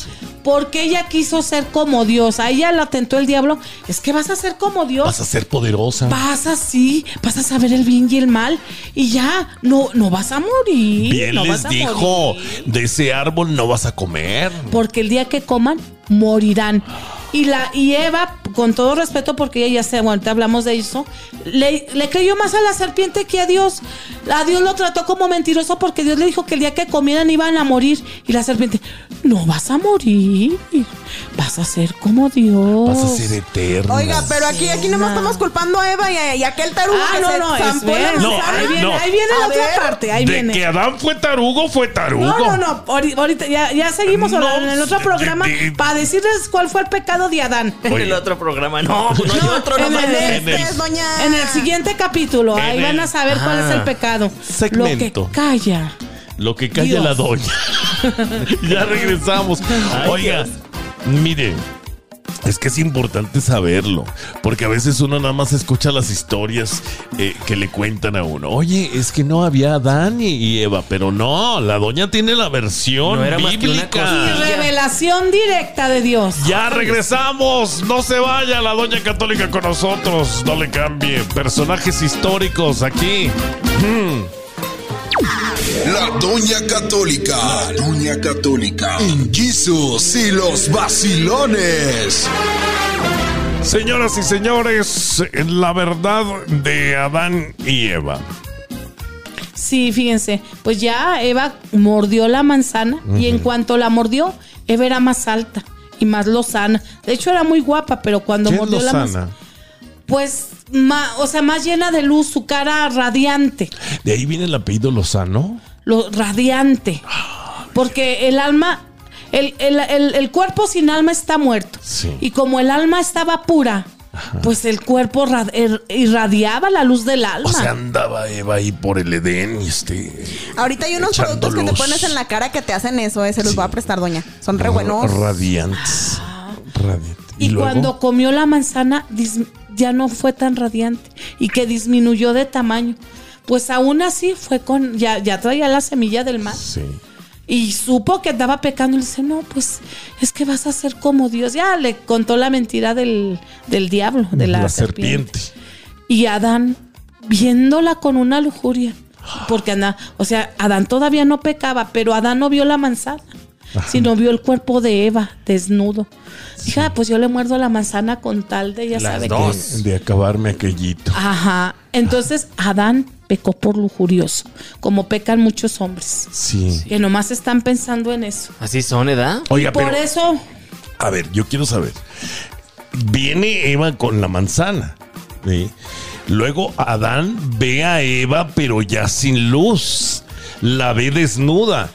Speaker 5: porque ella quiso ser como Dios. A ella la tentó el diablo. Es que vas a ser como Dios.
Speaker 1: Vas a ser poderosa.
Speaker 5: Vas así, vas a saber el bien y el mal. Y ya, no, no vas a morir.
Speaker 1: Bien
Speaker 5: no
Speaker 1: les
Speaker 5: vas a
Speaker 1: dijo,
Speaker 5: morir.
Speaker 1: de ese árbol no vas a comer.
Speaker 5: Porque el día que coman, morirán. Y la y Eva, con todo respeto, porque ella ya se, bueno, ahorita hablamos de eso, le, le creyó más a la serpiente que a Dios. A Dios lo trató como mentiroso porque Dios le dijo que el día que comieran iban a morir. Y la serpiente, no vas a morir, vas a ser como Dios.
Speaker 1: Vas a ser eterna.
Speaker 3: Oiga, pero aquí aquí nomás estamos culpando a Eva y, a- y a aquel tarugo
Speaker 5: Ah,
Speaker 3: que
Speaker 5: no,
Speaker 3: se
Speaker 5: no,
Speaker 3: zampó la
Speaker 5: espera.
Speaker 1: No,
Speaker 5: ahí viene,
Speaker 1: no.
Speaker 5: ahí viene
Speaker 3: A
Speaker 5: la otra
Speaker 3: ver,
Speaker 5: parte, ahí
Speaker 1: de
Speaker 5: viene.
Speaker 1: que Adán fue tarugo, fue tarugo.
Speaker 5: No, no, no. ahori- Ahorita ya, ya seguimos
Speaker 1: No,
Speaker 5: en el otro programa para decirles cuál fue el pecado de Adán.
Speaker 2: En
Speaker 1: Oye.
Speaker 2: el otro programa, no, pues no hay
Speaker 5: No,
Speaker 2: otro,
Speaker 5: en
Speaker 2: no
Speaker 5: el-
Speaker 2: mames.
Speaker 1: en el-
Speaker 3: Este doña
Speaker 5: En el siguiente capítulo,
Speaker 1: En
Speaker 5: ahí
Speaker 1: el-
Speaker 5: van a saber cuál es el pecado.
Speaker 1: Segmento.
Speaker 5: Lo que calla.
Speaker 1: Lo que calla
Speaker 5: Dios.
Speaker 1: la doña. ya regresamos. Oiga, mire. Es que es importante saberlo, porque a veces uno nada más escucha las historias eh, que le cuentan a uno. Oye, es que no había Adán y- Eva, pero no, la doña tiene la versión
Speaker 2: No era
Speaker 1: bíblica.
Speaker 5: Revelación directa de Dios.
Speaker 1: Ya regresamos, no se vaya la doña católica con nosotros, no le cambie. Personajes históricos aquí. Mm.
Speaker 4: La Doña Católica. La Doña Católica. En Jesus y los vacilones.
Speaker 1: Señoras y señores, la verdad de Adán y Eva.
Speaker 5: Sí, fíjense, pues ya Eva mordió la manzana y en cuanto la mordió, Eva era más alta y más lozana. De hecho era muy guapa, pero cuando
Speaker 1: ¿Qué es
Speaker 5: mordió la manzana,
Speaker 1: Lozana?
Speaker 5: pues, ma- o sea, más llena de luz, su cara radiante.
Speaker 1: De ahí viene el apellido Lozano.
Speaker 5: lo radiante. Porque el alma, el, el- el- el cuerpo sin alma está muerto.
Speaker 1: Sí.
Speaker 5: Y como el alma estaba pura, pues el cuerpo er- irradiaba la luz del alma.
Speaker 1: O sea, andaba Eva ahí por el Edén y este.
Speaker 3: Ahorita hay unos productos que te pones en la cara que te hacen eso, eh, se los
Speaker 1: Sí.
Speaker 3: voy a prestar, doña. Son re buenos.
Speaker 1: Radiantes. Radiantes.
Speaker 5: Y cuando comió la manzana, ya no fue tan radiante y que disminuyó de tamaño. Pues aún así fue con, ya, ya traía la semilla del mal.
Speaker 1: Sí.
Speaker 5: Y supo que andaba pecando y le dice, no, pues es que vas a ser como Dios. Ya le contó la mentira del, del diablo, de la,
Speaker 1: la
Speaker 5: serpiente.
Speaker 1: serpiente.
Speaker 5: Y Adán, viéndola con una lujuria, porque anda, o sea, Adán todavía no pecaba, pero Adán no vio la manzana, sino vio el cuerpo de Eva desnudo. Dije, ah, pues yo le muerdo la manzana con tal de, ya
Speaker 2: Las
Speaker 5: sabe
Speaker 2: dos.
Speaker 5: que-
Speaker 1: De acabarme aquellito.
Speaker 5: Ajá. Entonces Adán pecó por lujurioso, como pecan muchos hombres,
Speaker 1: Sí.
Speaker 5: que nomás están pensando en eso.
Speaker 2: Así son, ¿edad?
Speaker 1: Oiga,
Speaker 5: Por
Speaker 1: pero.
Speaker 5: eso,
Speaker 1: A ver, yo quiero saber. Viene Eva con la manzana. ¿sí? Luego Adán ve a Eva, pero ya sin luz. La ve desnuda.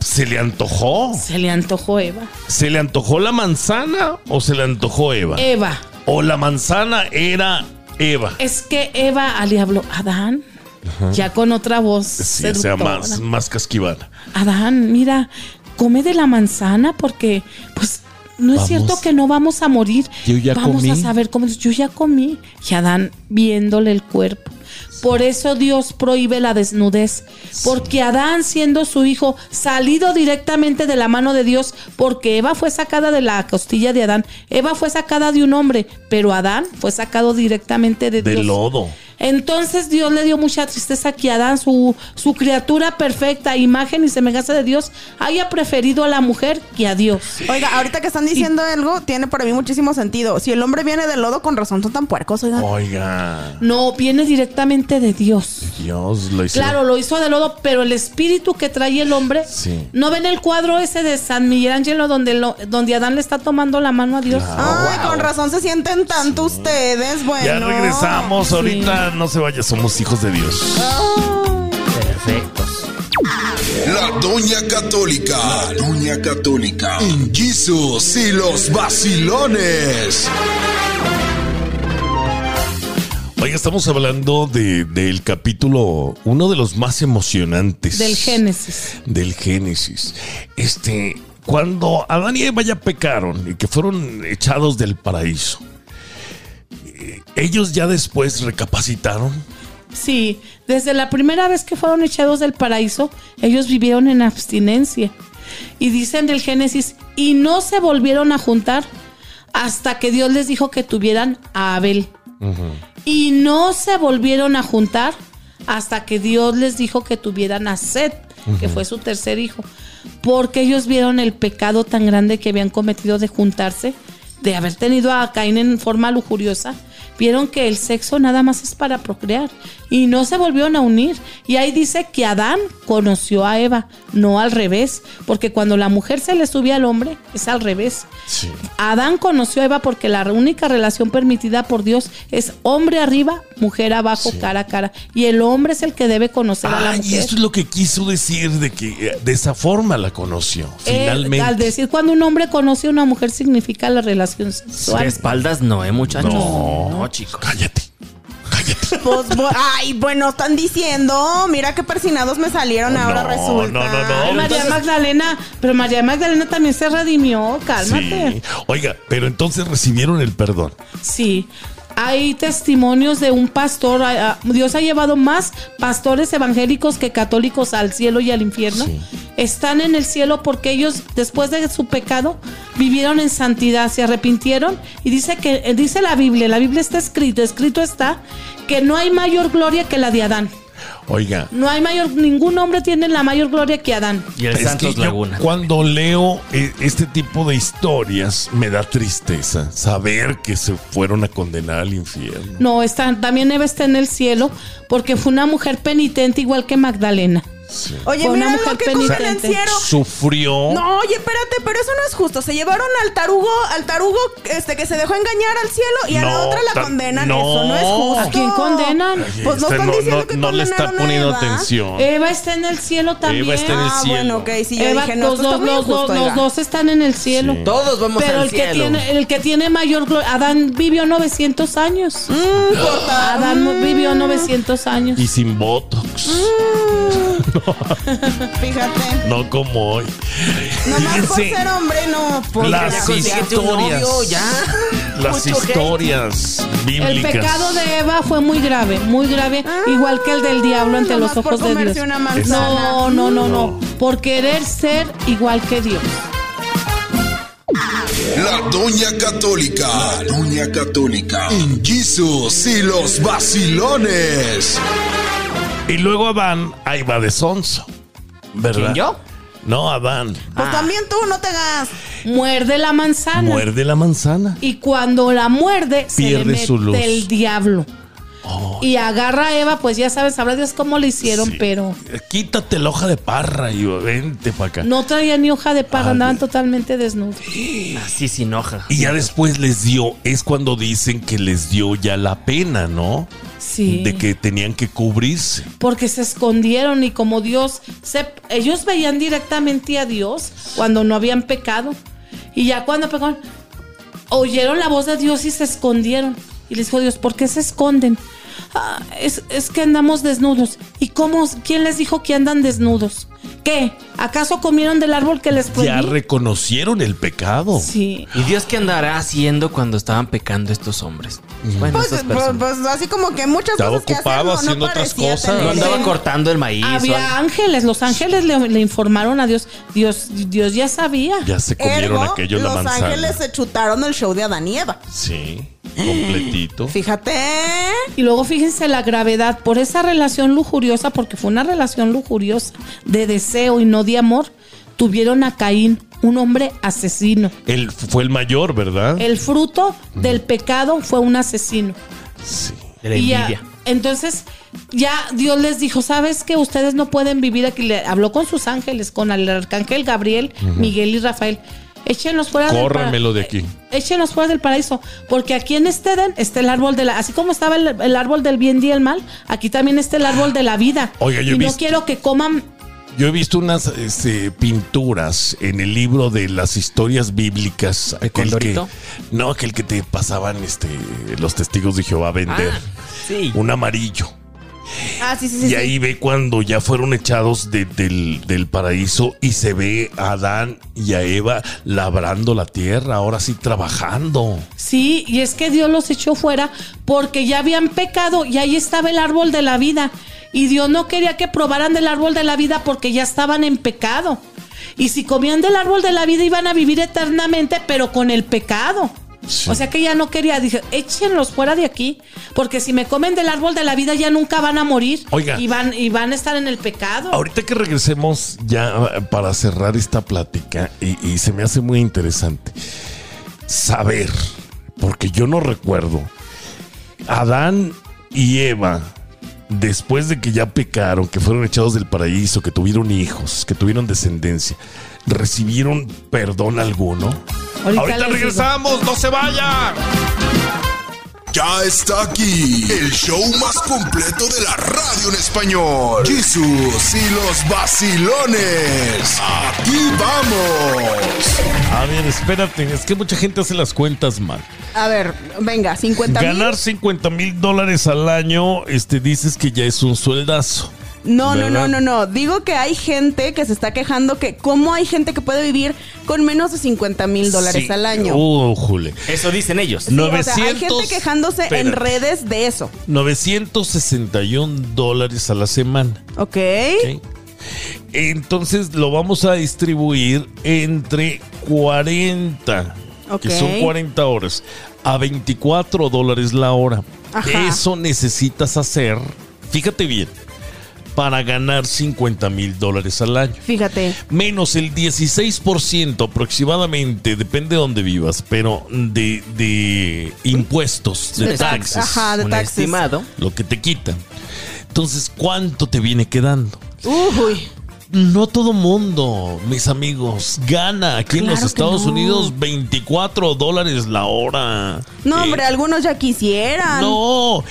Speaker 1: ¿Se le antojó?
Speaker 5: se le antojó Eva.
Speaker 1: ¿Se le antojó la manzana o se le antojó Eva?
Speaker 5: Eva.
Speaker 1: ¿O la manzana era Eva?
Speaker 5: Es que Eva le habló, Adán, ya con otra voz.
Speaker 1: Sí, o sea, más, más casquivana.
Speaker 5: Adán, mira, come de la manzana porque, pues, no es cierto que no vamos a morir.
Speaker 1: Yo ya
Speaker 5: vamos
Speaker 1: comí.
Speaker 5: a saber cómo. Yo ya comí. Y Adán viéndole el cuerpo. Por eso Dios prohíbe la desnudez. Porque Adán, siendo su hijo, salido directamente de la mano de Dios, porque Eva fue sacada de la costilla de Adán. Eva fue sacada de un hombre, pero Adán fue sacado directamente de
Speaker 1: De
Speaker 5: Dios.
Speaker 1: lodo.
Speaker 5: Entonces Dios le dio mucha tristeza que Adán, su, su criatura perfecta, imagen y semejanza de Dios, haya preferido a la mujer que a Dios.
Speaker 3: Oiga, ahorita que están diciendo algo, tiene para mí muchísimo sentido. Si el hombre viene del lodo, con razón son tan puercos, oiga.
Speaker 1: Oiga.
Speaker 5: No, viene directamente de Dios.
Speaker 1: Dios lo hizo.
Speaker 5: Claro, lo hizo de lodo, pero el espíritu que trae el hombre,
Speaker 1: Sí.
Speaker 5: ¿no ven el cuadro ese de San Miguel Ángelo donde, lo- donde Adán le está tomando la mano a Dios?
Speaker 3: Ay, con razón se sienten tanto ustedes, bueno.
Speaker 1: Ya regresamos.
Speaker 5: Sí.
Speaker 1: No se vaya, somos hijos de Dios.
Speaker 2: Perfectos.
Speaker 4: La Doña Católica. La Doña Católica. En Jesus y los vacilones.
Speaker 1: Oiga, estamos hablando de- del capítulo, uno de los más emocionantes.
Speaker 5: Del Génesis.
Speaker 1: Del Génesis. Este, cuando Adán y Eva ya pecaron y que fueron echados del paraíso, ellos ya después recapacitaron.
Speaker 5: Sí, desde la primera vez que fueron echados del paraíso, ellos vivieron en abstinencia. Y dicen del Génesis, y no se volvieron a juntar hasta que Dios les dijo que tuvieran a Abel. Y no se volvieron a juntar hasta que Dios les dijo que tuvieran a Seth, que fue su tercer hijo. Porque ellos vieron el pecado tan grande que habían cometido de juntarse, de haber tenido a Caín en forma lujuriosa. Vieron que el sexo nada más es para procrear y no se volvieron a unir. Y ahí dice que Adán conoció a Eva, no al revés, porque cuando la mujer se le sube al hombre es al revés.
Speaker 1: Sí.
Speaker 5: Adán conoció a Eva porque la única relación permitida por Dios es hombre arriba, mujer abajo,
Speaker 1: Sí.
Speaker 5: cara a cara. Y el hombre es el que debe conocer a la
Speaker 1: Ah, y
Speaker 5: mujer.
Speaker 1: esto es lo que quiso decir de que eh, de esa forma la conoció.
Speaker 5: Eh,
Speaker 1: Finalmente.
Speaker 5: al decir cuando un hombre conoce a una mujer significa la relación
Speaker 2: De
Speaker 5: sexual.
Speaker 2: espaldas no, ¿eh, muchachos?
Speaker 1: No.
Speaker 2: No, chicos.
Speaker 1: Cállate.
Speaker 3: Pues, ay, bueno, están diciendo. Mira qué persinados me salieron ahora
Speaker 1: No,
Speaker 3: resulta.
Speaker 1: no, no, no.
Speaker 5: Ay, María
Speaker 1: entonces-
Speaker 5: Magdalena, pero María Magdalena también se redimió, cálmate.
Speaker 1: Sí. Oiga, pero entonces recibieron el perdón.
Speaker 5: Sí. Hay testimonios de un pastor. Dios ha llevado más pastores evangélicos que católicos al cielo y al infierno.
Speaker 1: Sí.
Speaker 5: Están en el cielo porque ellos, después de su pecado, vivieron en santidad, se arrepintieron. Y dice que, eh, dice la Biblia, la Biblia está escrito, escrito está, que no hay mayor gloria que la de Adán.
Speaker 1: Oiga.
Speaker 5: No hay mayor, ningún hombre tiene la mayor gloria que Adán.
Speaker 2: Y el
Speaker 1: es
Speaker 2: Santos
Speaker 1: que yo
Speaker 2: Laguna.
Speaker 1: cuando leo eh, este tipo de historias me da tristeza saber que se fueron a condenar al infierno.
Speaker 5: No, está, también Eva está en el cielo porque fue una mujer penitente igual que Magdalena.
Speaker 1: Sí.
Speaker 3: Oye,
Speaker 5: Fue
Speaker 3: mira lo que
Speaker 5: penitente.
Speaker 3: convencieron.
Speaker 1: Sufrió.
Speaker 3: No, oye, espérate, pero eso no es justo. Se llevaron al tarugo, al tarugo este que se dejó engañar al cielo y a la otra la condenan.
Speaker 1: no.
Speaker 3: Eso no es justo.
Speaker 5: ¿A quién condenan?
Speaker 3: Pues no
Speaker 1: Este,
Speaker 3: están diciendo que
Speaker 1: no le está
Speaker 3: condenaron a
Speaker 1: poniendo
Speaker 3: Eva.
Speaker 1: atención.
Speaker 5: Eva está en el cielo también.
Speaker 1: Eva está en el
Speaker 3: Ah,
Speaker 1: cielo.
Speaker 3: bueno, ok, sí, yo
Speaker 5: Eva,
Speaker 3: dije, no,
Speaker 5: los,
Speaker 3: esto está
Speaker 5: dos, los, dos,
Speaker 3: injusto,
Speaker 5: los dos están en el cielo.
Speaker 1: Sí.
Speaker 2: Todos vamos
Speaker 5: Pero
Speaker 2: al
Speaker 5: el que,
Speaker 2: cielo.
Speaker 5: tiene, el que tiene mayor gloria, Adán vivió 900 años.
Speaker 3: Mm.
Speaker 5: Adán vivió 900 años.
Speaker 1: Y sin botox.
Speaker 3: Fíjate.
Speaker 1: No como hoy.
Speaker 3: Nomás por ser hombre, no. Pues
Speaker 1: Las historias.
Speaker 2: novio, ya.
Speaker 1: Las
Speaker 2: Mucho hate.
Speaker 1: historias
Speaker 5: El
Speaker 1: bíblicas.
Speaker 5: pecado de Eva fue muy grave, muy grave, igual que el del diablo ante los
Speaker 3: por
Speaker 5: ojos de Dios.
Speaker 3: manzana.
Speaker 5: No, no, no, no. Por querer ser igual que Dios.
Speaker 4: La Doña Católica. La Doña Católica. En Jesus y los vacilones.
Speaker 1: Y luego Adán, ahí va de sonso. ¿Verdad?
Speaker 2: ¿Quién, yo?
Speaker 1: No, Adán.
Speaker 3: Pues también tú, no te hagas.
Speaker 5: Muerde la manzana.
Speaker 1: Muerde la manzana.
Speaker 5: Y cuando la muerde, se
Speaker 1: Pierde
Speaker 5: le mete
Speaker 1: su luz.
Speaker 5: el diablo. Y agarra a Eva, pues ya sabes, sabrá Dios cómo le hicieron,
Speaker 1: Sí.
Speaker 5: pero
Speaker 1: Quítate la hoja de parra y vente para acá.
Speaker 5: no traía ni hoja de paga,
Speaker 1: Ah,
Speaker 5: andaban totalmente desnudos.
Speaker 2: Así sin hoja.
Speaker 1: Y ya después les dio, es cuando dicen que les dio ya la pena, ¿no?
Speaker 5: Sí.
Speaker 1: De que tenían que cubrirse.
Speaker 5: Porque se escondieron y como Dios, se, ellos veían directamente a Dios cuando no habían pecado. Y ya cuando pecaron, oyeron la voz de Dios y se escondieron. Y les dijo Dios, ¿por qué se esconden? "Ah, es, es que andamos desnudos. ¿Y cómo? ¿Quién les dijo que andan desnudos? ¿Qué? ¿Acaso comieron del árbol que les
Speaker 1: Ya
Speaker 5: prohibí?
Speaker 1: reconocieron el pecado.
Speaker 5: Sí.
Speaker 2: ¿Y Dios qué andará haciendo cuando estaban pecando estos hombres? Bueno,
Speaker 3: Pues, pues,
Speaker 2: personas.
Speaker 3: pues, así como que muchas
Speaker 1: Estaba
Speaker 3: cosas que
Speaker 1: ocupado
Speaker 3: hacer, no,
Speaker 1: haciendo
Speaker 3: no
Speaker 1: otras cosas.
Speaker 3: tener-
Speaker 2: No andaba
Speaker 5: Sí.
Speaker 2: cortando el maíz.
Speaker 5: Había ángeles, los ángeles le, le informaron a Dios. Dios, Dios ya sabía.
Speaker 1: Ya se comieron
Speaker 3: Ergo,
Speaker 1: aquello en la
Speaker 3: Los
Speaker 1: manzana.
Speaker 3: ángeles se chutaron el show de Adán y Eva.
Speaker 1: Sí, completito.
Speaker 3: Fíjate.
Speaker 5: Y luego fíjense la gravedad por esa relación lujuriosa, porque fue una relación lujuriosa de deseo y no de amor, tuvieron a Caín, un hombre asesino.
Speaker 1: Él fue el mayor, ¿verdad?
Speaker 5: El fruto del pecado fue un asesino.
Speaker 1: Sí.
Speaker 2: De la
Speaker 5: Y ya-
Speaker 2: envidia.
Speaker 5: entonces ya Dios les dijo, ¿sabes que ustedes no pueden vivir aquí? Le habló con sus ángeles, con el arcángel Gabriel, Miguel y Rafael. Échenlos fuera del para-
Speaker 1: Córranmelo de aquí.
Speaker 5: Échenlos fuera del paraíso, porque aquí en este Edén está el árbol de la, así como estaba el, el árbol del bien y el mal, aquí también está el árbol de la vida.
Speaker 1: Oiga, yo he
Speaker 5: y no
Speaker 1: visto-
Speaker 5: quiero que coman
Speaker 1: Yo he visto unas este, pinturas en el libro de las historias bíblicas. aquel que, no, aquel que te pasaban este, los testigos de Jehová a vender.
Speaker 2: Ah, sí.
Speaker 1: Un amarillo.
Speaker 3: Ah, sí, sí, sí.
Speaker 1: Y
Speaker 3: sí.
Speaker 1: ahí ve cuando ya fueron echados de- del, del paraíso y se ve a Adán y a Eva labrando la tierra, ahora sí trabajando.
Speaker 5: Sí, y es que Dios los echó fuera porque ya habían pecado y ahí estaba el árbol de la vida. Y Dios no quería que probaran del árbol de la vida porque ya estaban en pecado. Y si comían del árbol de la vida iban a vivir eternamente, pero con el pecado.
Speaker 1: Sí.
Speaker 5: O sea que ya no quería, dije, échenlos fuera de aquí, porque si me comen del árbol de la vida ya nunca van a morir.
Speaker 1: Oiga.
Speaker 5: Y van, y van a estar en el pecado.
Speaker 1: Ahorita que regresemos ya eh, para cerrar esta plática y, y se me hace muy interesante saber, porque yo no recuerdo, Adán y Eva, después de que ya pecaron, que fueron echados del paraíso, que tuvieron hijos, que tuvieron descendencia, ¿recibieron perdón alguno?
Speaker 5: Ahorita
Speaker 1: Ahorita,
Speaker 5: les digo.
Speaker 1: regresamos, no se vayan.
Speaker 4: Ya está aquí el show más completo de la radio en español. Jesús y los vacilones. Aquí vamos.
Speaker 1: A ver, espérate, es que mucha gente hace las cuentas mal.
Speaker 3: A ver, venga, 50 mil.
Speaker 1: Ganar 50 mil dólares al año, este, dices que ya es un sueldazo.
Speaker 3: No, no, no, no, no. Digo que hay gente que se está quejando que cómo hay gente que puede vivir con menos de 50 mil dólares
Speaker 1: Sí.
Speaker 3: al año.
Speaker 1: Uh, jule.
Speaker 2: Eso dicen ellos.
Speaker 3: Sí, o sea, hay
Speaker 1: 900
Speaker 3: gente quejándose en redes de eso.
Speaker 1: 961 dólares a la semana.
Speaker 3: ¿Ok?
Speaker 1: ¿ok? Entonces lo vamos a distribuir entre 40,
Speaker 3: Ok.
Speaker 1: que son 40 horas, a 24 dólares la hora.
Speaker 3: Ajá.
Speaker 1: Eso necesitas hacer, fíjate bien, para ganar 50 mil dólares al año.
Speaker 3: Fíjate.
Speaker 1: menos el 16% aproximadamente, depende de dónde vivas, pero de, de impuestos, de
Speaker 2: De
Speaker 1: taxes,
Speaker 3: Ajá, de taxes.
Speaker 2: estimado.
Speaker 1: lo que te quitan. Entonces, ¿cuánto te viene quedando?
Speaker 3: Uy.
Speaker 1: No todo mundo, mis amigos, gana aquí en los Estados
Speaker 3: no.
Speaker 1: Unidos 24 dólares la hora.
Speaker 3: No,
Speaker 1: Eh,
Speaker 3: hombre, algunos ya quisieran.
Speaker 1: no,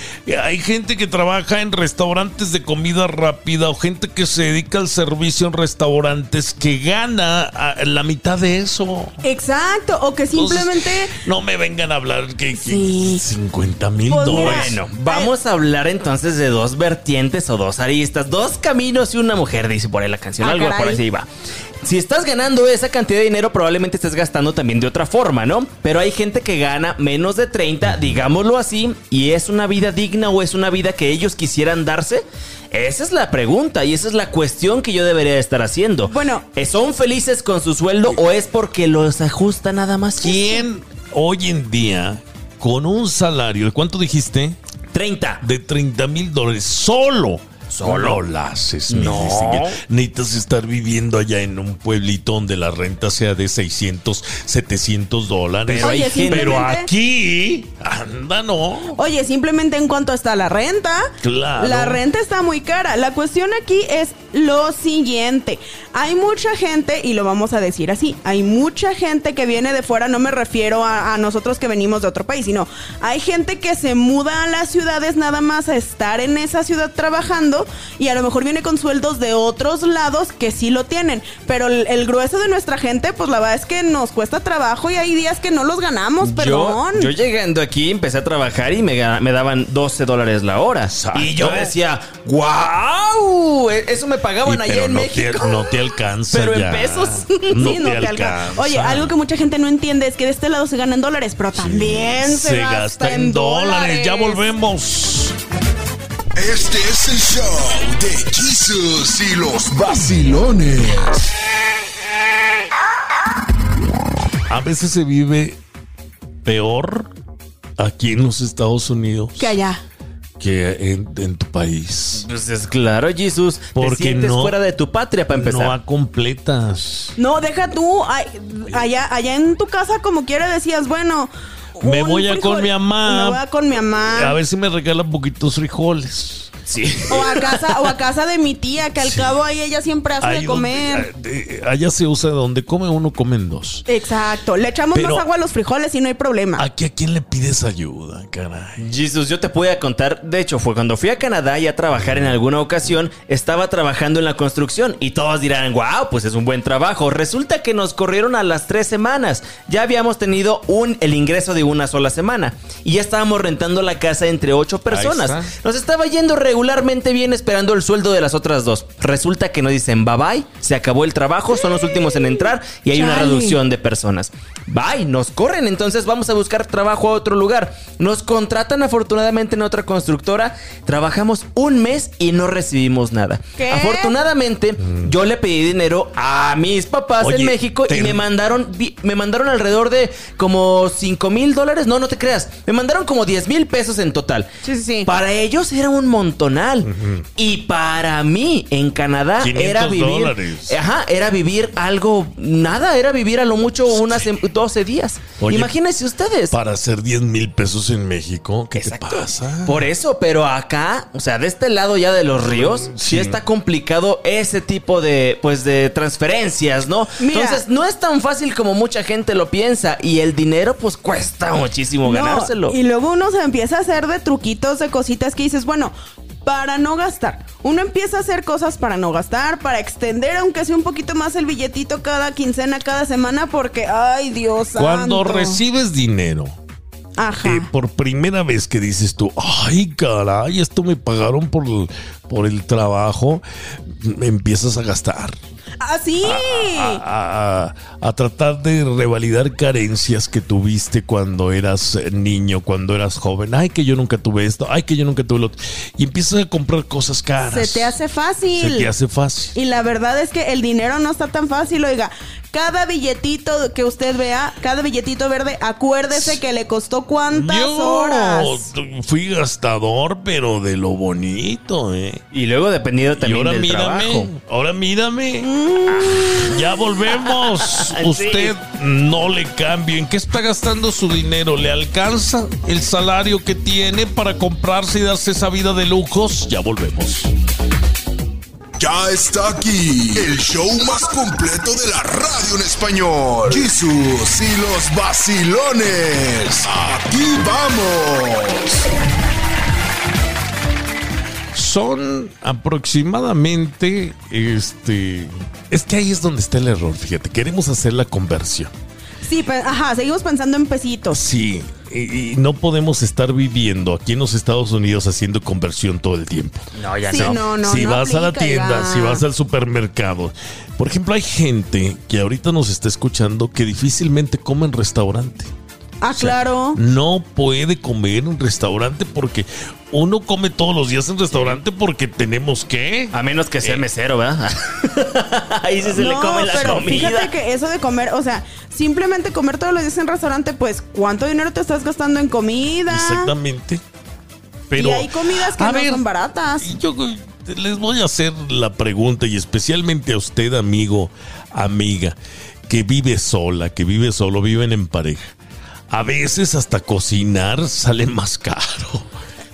Speaker 1: hay gente que trabaja en restaurantes de comida rápida o gente que se dedica al servicio en restaurantes que gana ah, la mitad de eso.
Speaker 3: Exacto. O que
Speaker 1: Entonces,
Speaker 3: simplemente.
Speaker 1: no me vengan a hablar que, que
Speaker 3: Sí.
Speaker 1: 50 mil
Speaker 3: Pues
Speaker 1: dólares.
Speaker 2: Bueno, vamos a hablar entonces de dos vertientes o dos aristas, dos caminos y una mujer, dice por ahí la canción.
Speaker 3: Ah,
Speaker 2: Algo
Speaker 3: caray.
Speaker 2: por así va. Si estás ganando esa cantidad de dinero, probablemente estés gastando también de otra forma, ¿no? Pero hay gente que gana menos de 30, digámoslo así, y es una vida digna o es una vida que ellos quisieran darse. Esa es la pregunta y esa es la cuestión que yo debería estar haciendo.
Speaker 3: Bueno.
Speaker 2: ¿Eh, ¿son felices con su sueldo o es porque los ajusta nada más?
Speaker 1: ¿Quién hoy en día, con un salario, ¿de cuánto dijiste?
Speaker 2: 30.
Speaker 1: De 30 mil dólares solo.
Speaker 2: ¿Solo?
Speaker 1: No lo haces, mi
Speaker 2: No.
Speaker 1: Necesitas estar viviendo allá en un pueblito donde la renta sea de 600, 700 dólares.
Speaker 2: Pero
Speaker 3: Oye,
Speaker 2: hay gente-
Speaker 1: Pero
Speaker 3: simplemente-
Speaker 1: aquí, anda, no.
Speaker 3: Oye, simplemente en cuanto está la renta.
Speaker 1: Claro.
Speaker 3: La renta está muy cara. La cuestión aquí es lo siguiente. Hay mucha gente, y lo vamos a decir así, hay mucha gente que viene de fuera, no me refiero a, a nosotros que venimos de otro país, sino hay gente que se muda a las ciudades nada más a estar en esa ciudad trabajando y a lo mejor viene con sueldos de otros lados que sí lo tienen. Pero el, el grueso de nuestra gente, pues la verdad es que nos cuesta trabajo y hay días que no los ganamos, perdón.
Speaker 2: Yo, yo llegando aquí empecé a trabajar y me, me daban 12 dólares la hora.
Speaker 1: Exacto.
Speaker 2: Y yo decía, ¡wow! E- Eso me pagaban
Speaker 1: Y
Speaker 2: allá
Speaker 1: pero
Speaker 2: en
Speaker 1: no te,
Speaker 2: México.
Speaker 1: no te alcanza
Speaker 2: Pero en pesos.
Speaker 1: No
Speaker 3: Sí,
Speaker 1: te
Speaker 3: no te alcanza.
Speaker 1: alcanza.
Speaker 3: Oye, algo que mucha gente no entiende es que de este lado se ganan dólares, pero también se, gasta, en dólares.
Speaker 1: Ya volvemos.
Speaker 4: Este es el show de Jesús y los vacilones.
Speaker 1: A veces se vive peor aquí en los Estados Unidos
Speaker 3: Que allá.
Speaker 1: que en, en tu país.
Speaker 2: Pues es claro, Jesús.
Speaker 1: Porque
Speaker 2: te sientes
Speaker 1: no-
Speaker 2: fuera de tu patria para empezar.
Speaker 1: No a completas.
Speaker 3: No, deja tú. ay, allá, allá en tu casa, como quiera, decías, bueno.
Speaker 1: Me voy a
Speaker 3: frijol-
Speaker 1: con mi mamá.
Speaker 3: Me voy a con mi mamá.
Speaker 1: A ver si me regalan poquitos frijoles.
Speaker 2: Sí.
Speaker 3: O a casa, o a casa de mi tía, que al cabo ahí ella siempre hace
Speaker 1: Ahí
Speaker 3: de comer.
Speaker 1: donde- eh, allá se usa donde come uno, comen dos.
Speaker 3: Exacto. Le echamos
Speaker 1: Pero-
Speaker 3: más agua a los frijoles y no hay problema.
Speaker 1: Aquí a quién le pides ayuda, caray.
Speaker 2: Jesús, yo te voy a contar. De hecho, fue cuando fui a Canadá y a trabajar en alguna ocasión, estaba trabajando en la construcción y todos dirán, wow, pues es un buen trabajo. Resulta que nos corrieron a las tres semanas. Ya habíamos tenido un, el ingreso de una sola semana y ya estábamos rentando la casa entre ocho personas. Nos estaba yendo re regularmente bien esperando el sueldo de las otras dos. Resulta que nos dicen bye bye, se acabó el trabajo, son los últimos en entrar y hay una reducción de personas. Bye, nos corren, entonces vamos a buscar trabajo a otro lugar. Nos contratan afortunadamente en otra constructora, trabajamos un mes y no recibimos nada.
Speaker 3: ¿Qué?
Speaker 2: Afortunadamente, yo le pedí dinero a mis papás
Speaker 1: Oye,
Speaker 2: en México y me mandaron, me mandaron alrededor de como 5 mil dólares. No, no te creas. Me mandaron como 10 mil pesos en total.
Speaker 3: Sí, sí, sí.
Speaker 2: Para ellos era un Y para mí, en Canadá,
Speaker 1: 500
Speaker 2: era vivir.
Speaker 1: dólares.
Speaker 2: Ajá, era vivir algo. Nada, era vivir a lo mucho unas sem- 12 días.
Speaker 1: Oye,
Speaker 2: Imagínense ustedes.
Speaker 1: Para hacer 10 mil pesos en México, ¿qué
Speaker 2: Exacto.
Speaker 1: te pasa?
Speaker 2: Por eso, pero acá, o sea, de este lado ya de los ríos, sí,
Speaker 1: Sí.
Speaker 2: está complicado ese tipo de, pues, de transferencias, ¿no?
Speaker 3: Mira.
Speaker 2: Entonces, no es tan fácil como mucha gente lo piensa. Y el dinero, pues, cuesta muchísimo
Speaker 3: No,
Speaker 2: ganárselo.
Speaker 3: Y luego uno se empieza a hacer de truquitos, de cositas que dices, bueno, para no gastar. Uno empieza a hacer cosas para no gastar, para extender aunque sea un poquito más el billetito cada quincena, cada semana, porque, ay Dios
Speaker 1: Cuando
Speaker 3: santo.
Speaker 1: recibes dinero,
Speaker 3: Ajá.
Speaker 1: eh, por primera vez que dices tú, ay caray, esto me pagaron por, el- por el trabajo, empiezas a gastar.
Speaker 3: ¡Ah, sí!
Speaker 1: A, a- a tratar de revalidar carencias que tuviste cuando eras niño, cuando eras joven. Ay, que yo nunca tuve esto, ay, que yo nunca tuve lo otro. Y empiezas a comprar cosas caras.
Speaker 3: Se te hace fácil.
Speaker 1: Se te hace fácil.
Speaker 3: Y la verdad es que el dinero no está tan fácil, oiga. Cada billetito que usted vea, cada billetito verde, acuérdese que le costó cuántas
Speaker 1: Yo
Speaker 3: horas.
Speaker 1: fui gastador, pero de lo bonito, ¿eh?
Speaker 2: Y luego dependiendo
Speaker 1: Y
Speaker 2: también
Speaker 1: ahora
Speaker 2: del
Speaker 1: mírame,
Speaker 2: trabajo.
Speaker 1: ahora mírame. Ya volvemos. Usted no le cambie. ¿En qué está gastando su dinero? ¿Le alcanza el salario que tiene para comprarse y darse esa vida de lujos? Ya volvemos.
Speaker 4: Ya está aquí el show más completo de la radio en español. Jesús y los vacilones. Aquí vamos.
Speaker 1: Son aproximadamente, este, es que ahí es donde está el error. Fíjate, queremos hacer la conversión.
Speaker 3: Sí, ajá, seguimos pensando en pesitos.
Speaker 1: Sí, y, y no podemos estar viviendo aquí en los Estados Unidos haciendo conversión todo el tiempo.
Speaker 2: No, ya
Speaker 3: Sí, no, no,
Speaker 1: si
Speaker 3: no
Speaker 1: vas a la tienda, si vas al supermercado. Por ejemplo, hay gente que ahorita nos está escuchando que difícilmente come en restaurante.
Speaker 3: Ah, claro.
Speaker 1: No puede comer en restaurante porque uno come todos los días en restaurante porque tenemos que.
Speaker 2: A menos que sea mesero, ¿verdad? Ahí sí se le
Speaker 3: No,
Speaker 2: come la
Speaker 3: pero
Speaker 2: comida.
Speaker 3: fíjate que eso de comer, o sea, simplemente comer todos los días en restaurante, pues, ¿cuánto dinero te estás gastando en comida?
Speaker 1: Exactamente. Pero,
Speaker 3: y hay comidas que no
Speaker 1: ver,
Speaker 3: son baratas.
Speaker 1: Y Yo eh, les voy a hacer la pregunta y especialmente a usted, amigo, amiga, que vive sola, que vive solo, viven en pareja. A veces hasta cocinar sale más caro.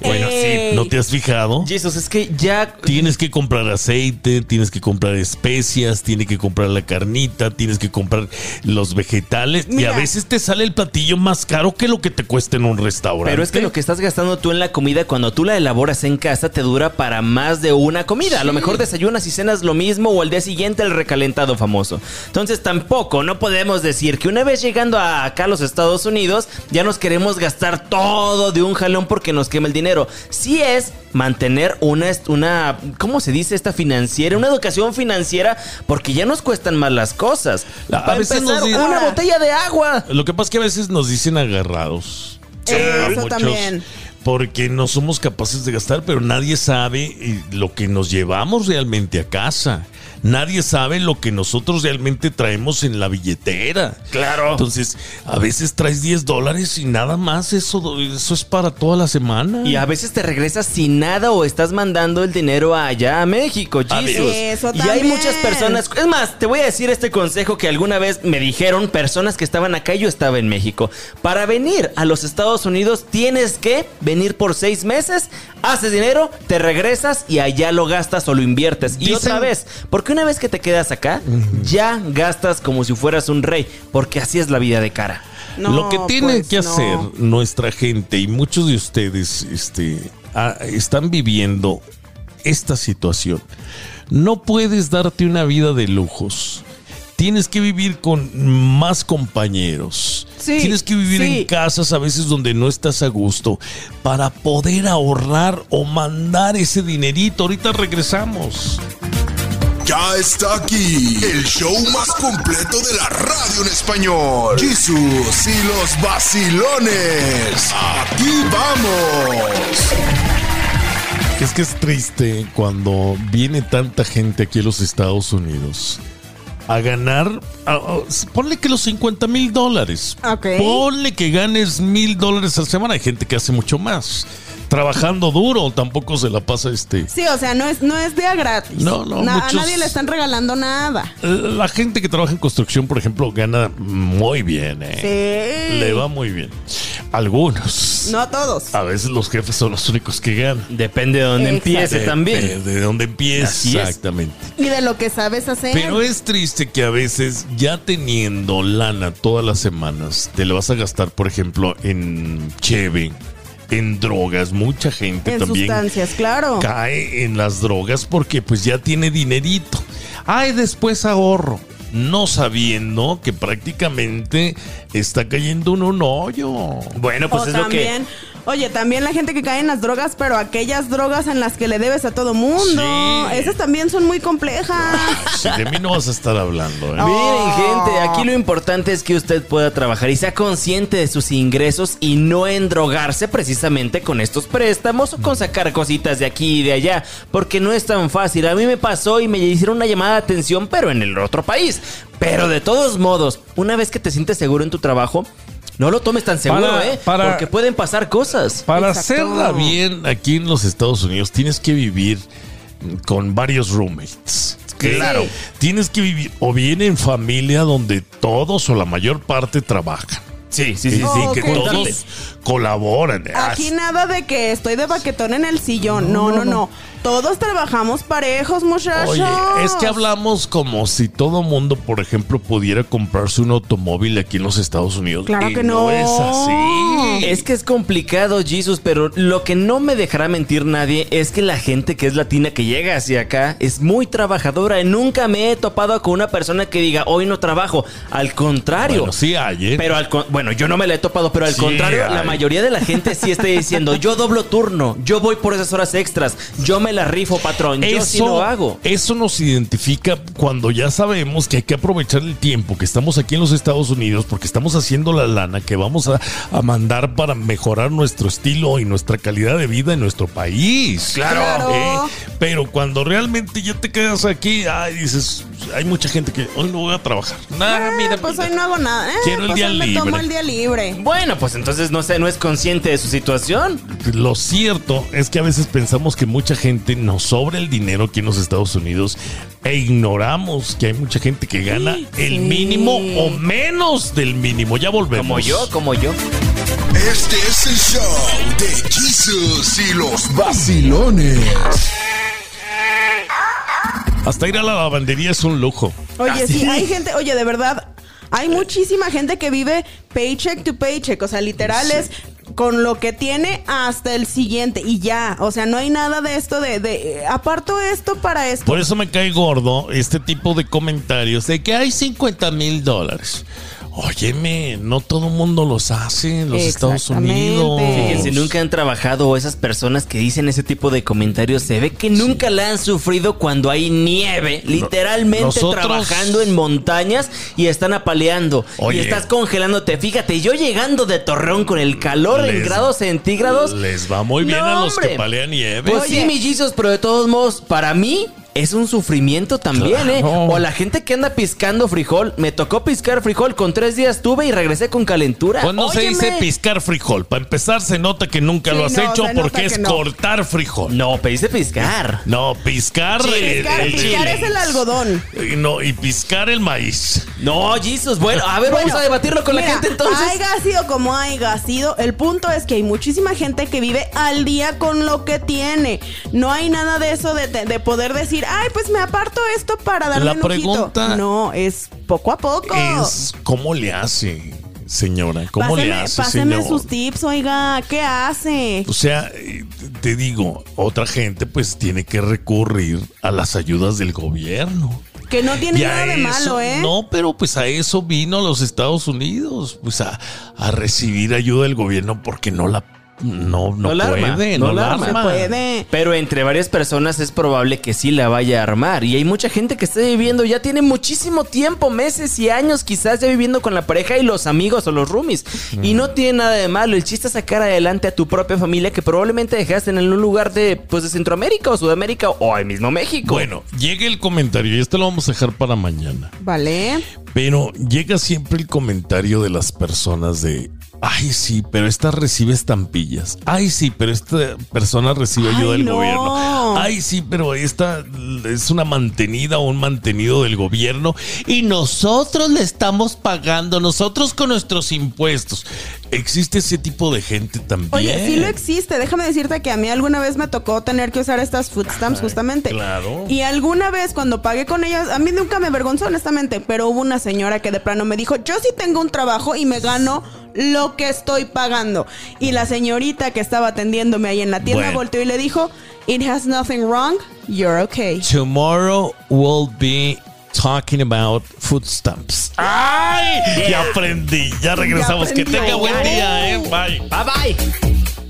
Speaker 1: Bueno,
Speaker 3: Ey.
Speaker 1: sí, ¿no te has fijado?
Speaker 2: Jesús, es que ya
Speaker 1: Tienes que comprar aceite, tienes que comprar especias, tienes que comprar la carnita, tienes que comprar los vegetales y a veces te sale el platillo más caro que lo que te cuesta en un restaurante.
Speaker 2: Pero es que lo que estás gastando tú en la comida, cuando tú la elaboras en casa, te dura para más de una comida. A lo mejor desayunas y cenas lo mismo o al día siguiente el recalentado famoso. Entonces tampoco, no podemos decir que una vez llegando a acá a los Estados Unidos, ya nos queremos gastar todo de un jalón porque nos quema el dinero. Sí es mantener una, una, ¿cómo se dice esta financiera? Una educación financiera porque ya nos cuestan más las cosas.
Speaker 1: A
Speaker 2: Para
Speaker 1: veces nos
Speaker 2: empezar,
Speaker 1: dicen-
Speaker 2: una
Speaker 3: Ahora.
Speaker 2: botella de agua.
Speaker 1: Lo que pasa es que a veces nos dicen agarrados.
Speaker 3: Eso también.
Speaker 1: Porque no somos capaces de gastar, pero nadie sabe eh, lo que nos llevamos realmente a casa. Nadie sabe lo que nosotros realmente traemos en la billetera.
Speaker 2: Claro.
Speaker 1: Entonces, a veces traes 10 dólares y nada más. Eso, eso es para toda la semana.
Speaker 2: Y a veces te regresas sin nada o estás mandando el dinero allá a México. Jesus.
Speaker 3: Eso
Speaker 2: y hay muchas personas. Es más, te voy a decir este consejo que alguna vez me dijeron personas que estaban acá y yo estaba en México. Para venir a los Estados Unidos tienes que venir por seis meses, haces dinero, te regresas y allá lo gastas o lo inviertes. Y
Speaker 1: Dicen-
Speaker 2: otra vez, porque una vez que te quedas acá, ya gastas como si fueras un rey, porque así es la vida de cara.
Speaker 3: No,
Speaker 1: lo que tiene
Speaker 3: pues
Speaker 1: que
Speaker 3: no.
Speaker 1: hacer nuestra gente y muchos de ustedes este, están viviendo esta situación. No puedes darte una vida de lujos. Tienes que vivir con más compañeros.
Speaker 3: Sí,
Speaker 1: Tienes que vivir
Speaker 3: sí.
Speaker 1: en casas a veces donde no estás a gusto para poder ahorrar o mandar ese dinerito. Ahorita regresamos.
Speaker 4: Ya está aquí el show más completo de la radio en español. Jesús y los vacilones. Aquí vamos.
Speaker 1: Es que es triste cuando viene tanta gente aquí a los Estados Unidos a ganar, a- a- ponle que los 50 mil dólares. Ponle que ganes mil dólares a la semana. Hay gente que hace mucho más. Trabajando duro, tampoco se la pasa este.
Speaker 3: Sí, o sea, no es, no es de a gratis.
Speaker 1: No, no,
Speaker 3: Na-
Speaker 1: muchos-
Speaker 3: A nadie le están regalando nada.
Speaker 1: La gente que trabaja en construcción, por ejemplo, gana muy bien, ¿eh?
Speaker 3: Sí.
Speaker 1: Le va muy bien. Algunos.
Speaker 3: No a todos.
Speaker 1: A veces los jefes son los únicos que ganan.
Speaker 2: Depende de dónde
Speaker 3: Exacto.
Speaker 2: empiece también.
Speaker 1: De, de dónde
Speaker 2: es.
Speaker 1: Exactamente.
Speaker 3: Y de lo que sabes hacer.
Speaker 1: Pero es triste que a veces, ya teniendo lana todas las semanas, te la vas a gastar, por ejemplo, en cheve, en drogas. Mucha gente
Speaker 3: en
Speaker 1: también
Speaker 3: sustancias, claro.
Speaker 1: cae en las drogas porque pues ya tiene dinerito. Ay, después ahorro. No sabiendo que prácticamente está cayendo en un hoyo.
Speaker 2: Bueno, pues
Speaker 3: o
Speaker 2: es lo que.
Speaker 3: Oye, también la gente que cae en las drogas, pero aquellas drogas en las que le debes a todo mundo,
Speaker 1: Sí.
Speaker 3: esas también son muy complejas.
Speaker 1: Si de mí no vas a estar hablando, ¿eh?
Speaker 2: Miren, gente, aquí lo importante es que usted pueda trabajar y sea consciente de sus ingresos y no endrogarse precisamente con estos préstamos o con sacar cositas de aquí y de allá, porque no es tan fácil. A mí me pasó y me hicieron una llamada de atención, pero en el otro país. Pero de todos modos, una vez que te sientes seguro en tu trabajo, no lo tomes tan seguro,
Speaker 1: Para-
Speaker 2: ¿eh?
Speaker 1: para-
Speaker 2: porque pueden pasar cosas.
Speaker 1: Para
Speaker 3: Exacto.
Speaker 1: hacerla bien aquí en los Estados Unidos tienes que vivir con varios roommates.
Speaker 2: Claro.
Speaker 3: Sí.
Speaker 1: Tienes que vivir o bien en familia donde todos o la mayor parte trabajan.
Speaker 2: Sí, sí,
Speaker 1: Sí,
Speaker 2: sí.
Speaker 1: que todos colaboran.
Speaker 3: Aquí nada de que estoy de baquetón en el sillón. No, no, no. Todos trabajamos parejos, muchachos.
Speaker 1: Oye, es que hablamos como si todo mundo, por ejemplo, pudiera comprarse un automóvil aquí en los Estados Unidos.
Speaker 3: Claro
Speaker 1: Y
Speaker 3: que no.
Speaker 1: es así.
Speaker 2: Es que es complicado, Jesus, pero lo que no me dejará mentir nadie es que la gente que es latina que llega hacia acá es muy trabajadora. Nunca me he topado con una persona que diga, hoy no trabajo. Al contrario.
Speaker 1: Bueno, sí hay, ¿eh?
Speaker 2: Pero al con- bueno, yo no me la he topado, pero al
Speaker 1: Sí,
Speaker 2: contrario, la mayoría de la gente sí está diciendo, yo doblo turno, yo voy por esas horas extras, yo me la rifo, patrón, yo sí lo hago.
Speaker 1: Eso nos identifica cuando ya sabemos que hay que aprovechar el tiempo que estamos aquí en los Estados Unidos porque estamos haciendo la lana que vamos a, a mandar para mejorar nuestro estilo y nuestra calidad de vida en nuestro país.
Speaker 3: Claro.
Speaker 1: Eh, pero cuando realmente ya te quedas aquí, ay, dices, hay mucha gente que hoy no voy a trabajar. Nada,
Speaker 3: Ah,
Speaker 1: mira,
Speaker 3: pues
Speaker 1: mira.
Speaker 3: hoy no hago nada. Eh,
Speaker 1: Quiero el
Speaker 3: pues
Speaker 1: día
Speaker 3: hoy me tomo el día libre.
Speaker 2: Bueno, pues entonces no sé, no es consciente de su situación.
Speaker 1: Lo cierto es que a veces pensamos que mucha gente nos sobra el dinero aquí en los Estados Unidos e ignoramos que hay mucha gente que gana el
Speaker 3: Sí.
Speaker 1: mínimo o menos del mínimo. Ya volvemos.
Speaker 2: Como yo, como yo.
Speaker 4: Este es el show de Jesus y los vacilones.
Speaker 1: Hasta ir a la lavandería es un lujo.
Speaker 3: Oye, sí, hay gente, oye, de verdad, hay muchísima gente que vive paycheck to paycheck, o sea, literal es con lo que tiene hasta el siguiente y ya, o sea, no hay nada de esto de, de aparto esto para esto.
Speaker 1: Por eso me cae gordo este tipo de comentarios de que hay 50 mil dólares. Óyeme, no todo mundo los hace en los Estados. Unidos.
Speaker 2: Fíjense, nunca han trabajado o esas personas que dicen ese tipo de comentarios se ve que nunca la han sufrido cuando hay nieve, literalmente
Speaker 1: nosotros-
Speaker 2: trabajando en montañas y están apaleando
Speaker 1: Oye.
Speaker 2: y estás congelándote. Fíjate, yo llegando de Torreón con el calor en
Speaker 1: Les-
Speaker 2: grados centígrados.
Speaker 1: Les va muy bien
Speaker 2: No,
Speaker 1: a los que palean nieve.
Speaker 2: Pues
Speaker 3: Oye.
Speaker 2: sí, millizos, pero de todos modos, para mí es un sufrimiento también, ¿eh? O la gente que anda piscando frijol. Me tocó piscar frijol, con tres días tuve y regresé con calentura.
Speaker 1: Cuando se
Speaker 2: Óyeme.
Speaker 1: dice piscar frijol, para empezar se nota que nunca
Speaker 3: Sí,
Speaker 1: lo has
Speaker 3: no,
Speaker 1: hecho
Speaker 3: se
Speaker 1: porque
Speaker 3: que
Speaker 1: es
Speaker 3: no.
Speaker 1: cortar frijol.
Speaker 2: No, pediste piscar.
Speaker 1: No, piscar,
Speaker 2: Sí,
Speaker 1: el,
Speaker 3: Piscar,
Speaker 1: el
Speaker 3: piscar es el algodón.
Speaker 1: Y No, y piscar el maíz.
Speaker 2: No, Jesus. Bueno, a ver, vamos a debatirlo con la gente entonces.
Speaker 3: Haya sido como haya sido, el punto es que hay muchísima gente que vive al día con lo que tiene. No hay nada de eso de poder decir, ay, pues me aparto esto para darle
Speaker 1: La
Speaker 3: un ojito".
Speaker 1: pregunta
Speaker 3: No, es poco a poco.
Speaker 1: Es cómo le hace, señora. ¿Cómo le hace,
Speaker 3: páseme
Speaker 1: señor?
Speaker 3: sus tips, oiga, ¿qué hace?
Speaker 1: O sea, te digo, otra gente pues tiene que recurrir a las ayudas del gobierno.
Speaker 3: Que no tiene nada de malo, ¿eh?
Speaker 1: No, pero pues a eso vino a los Estados Unidos, pues a, a recibir ayuda del gobierno porque no la no, no,
Speaker 2: No la arma,
Speaker 1: puede,
Speaker 2: no
Speaker 1: no,
Speaker 2: la arma.
Speaker 1: Arma.
Speaker 3: puede.
Speaker 2: Pero entre varias personas es probable que sí la vaya a armar. Y hay mucha gente que está viviendo, ya tiene muchísimo tiempo, meses y años quizás ya viviendo con la pareja y los amigos o los roomies. Y no tiene nada de malo. El chiste es sacar adelante a tu propia familia que probablemente dejaste en un lugar de, pues, de Centroamérica o Sudamérica o al mismo México.
Speaker 1: Bueno, llega el comentario y este lo vamos a dejar para mañana.
Speaker 3: Vale.
Speaker 1: Pero llega siempre el comentario de las personas de, ay sí, pero esta recibe estampillas. Ay sí, pero esta persona recibe
Speaker 3: Ay,
Speaker 1: ayuda del
Speaker 3: no.
Speaker 1: gobierno. Ay sí, pero esta es una mantenida o un mantenido del gobierno y nosotros le estamos pagando, nosotros con nuestros impuestos. Existe ese tipo de gente también.
Speaker 3: Oye, sí lo existe. Déjame decirte que a mí alguna vez me tocó tener que usar estas food stamps justamente.
Speaker 1: claro.
Speaker 3: Y alguna vez cuando pagué con ellas, a mí nunca me avergonzó honestamente, pero hubo una señora que de plano me dijo, yo sí tengo un trabajo y me gano lo que estoy pagando. Y la señorita que estaba atendiéndome ahí en la tienda
Speaker 1: Bueno.
Speaker 3: volteó y le dijo, it has nothing wrong, you're okay.
Speaker 1: Tomorrow will be talking about food stamps. ¡Ay! Ya aprendí. Ya regresamos.
Speaker 3: Ya
Speaker 1: que tenga buen día, ¿eh? Bye.
Speaker 2: Bye bye.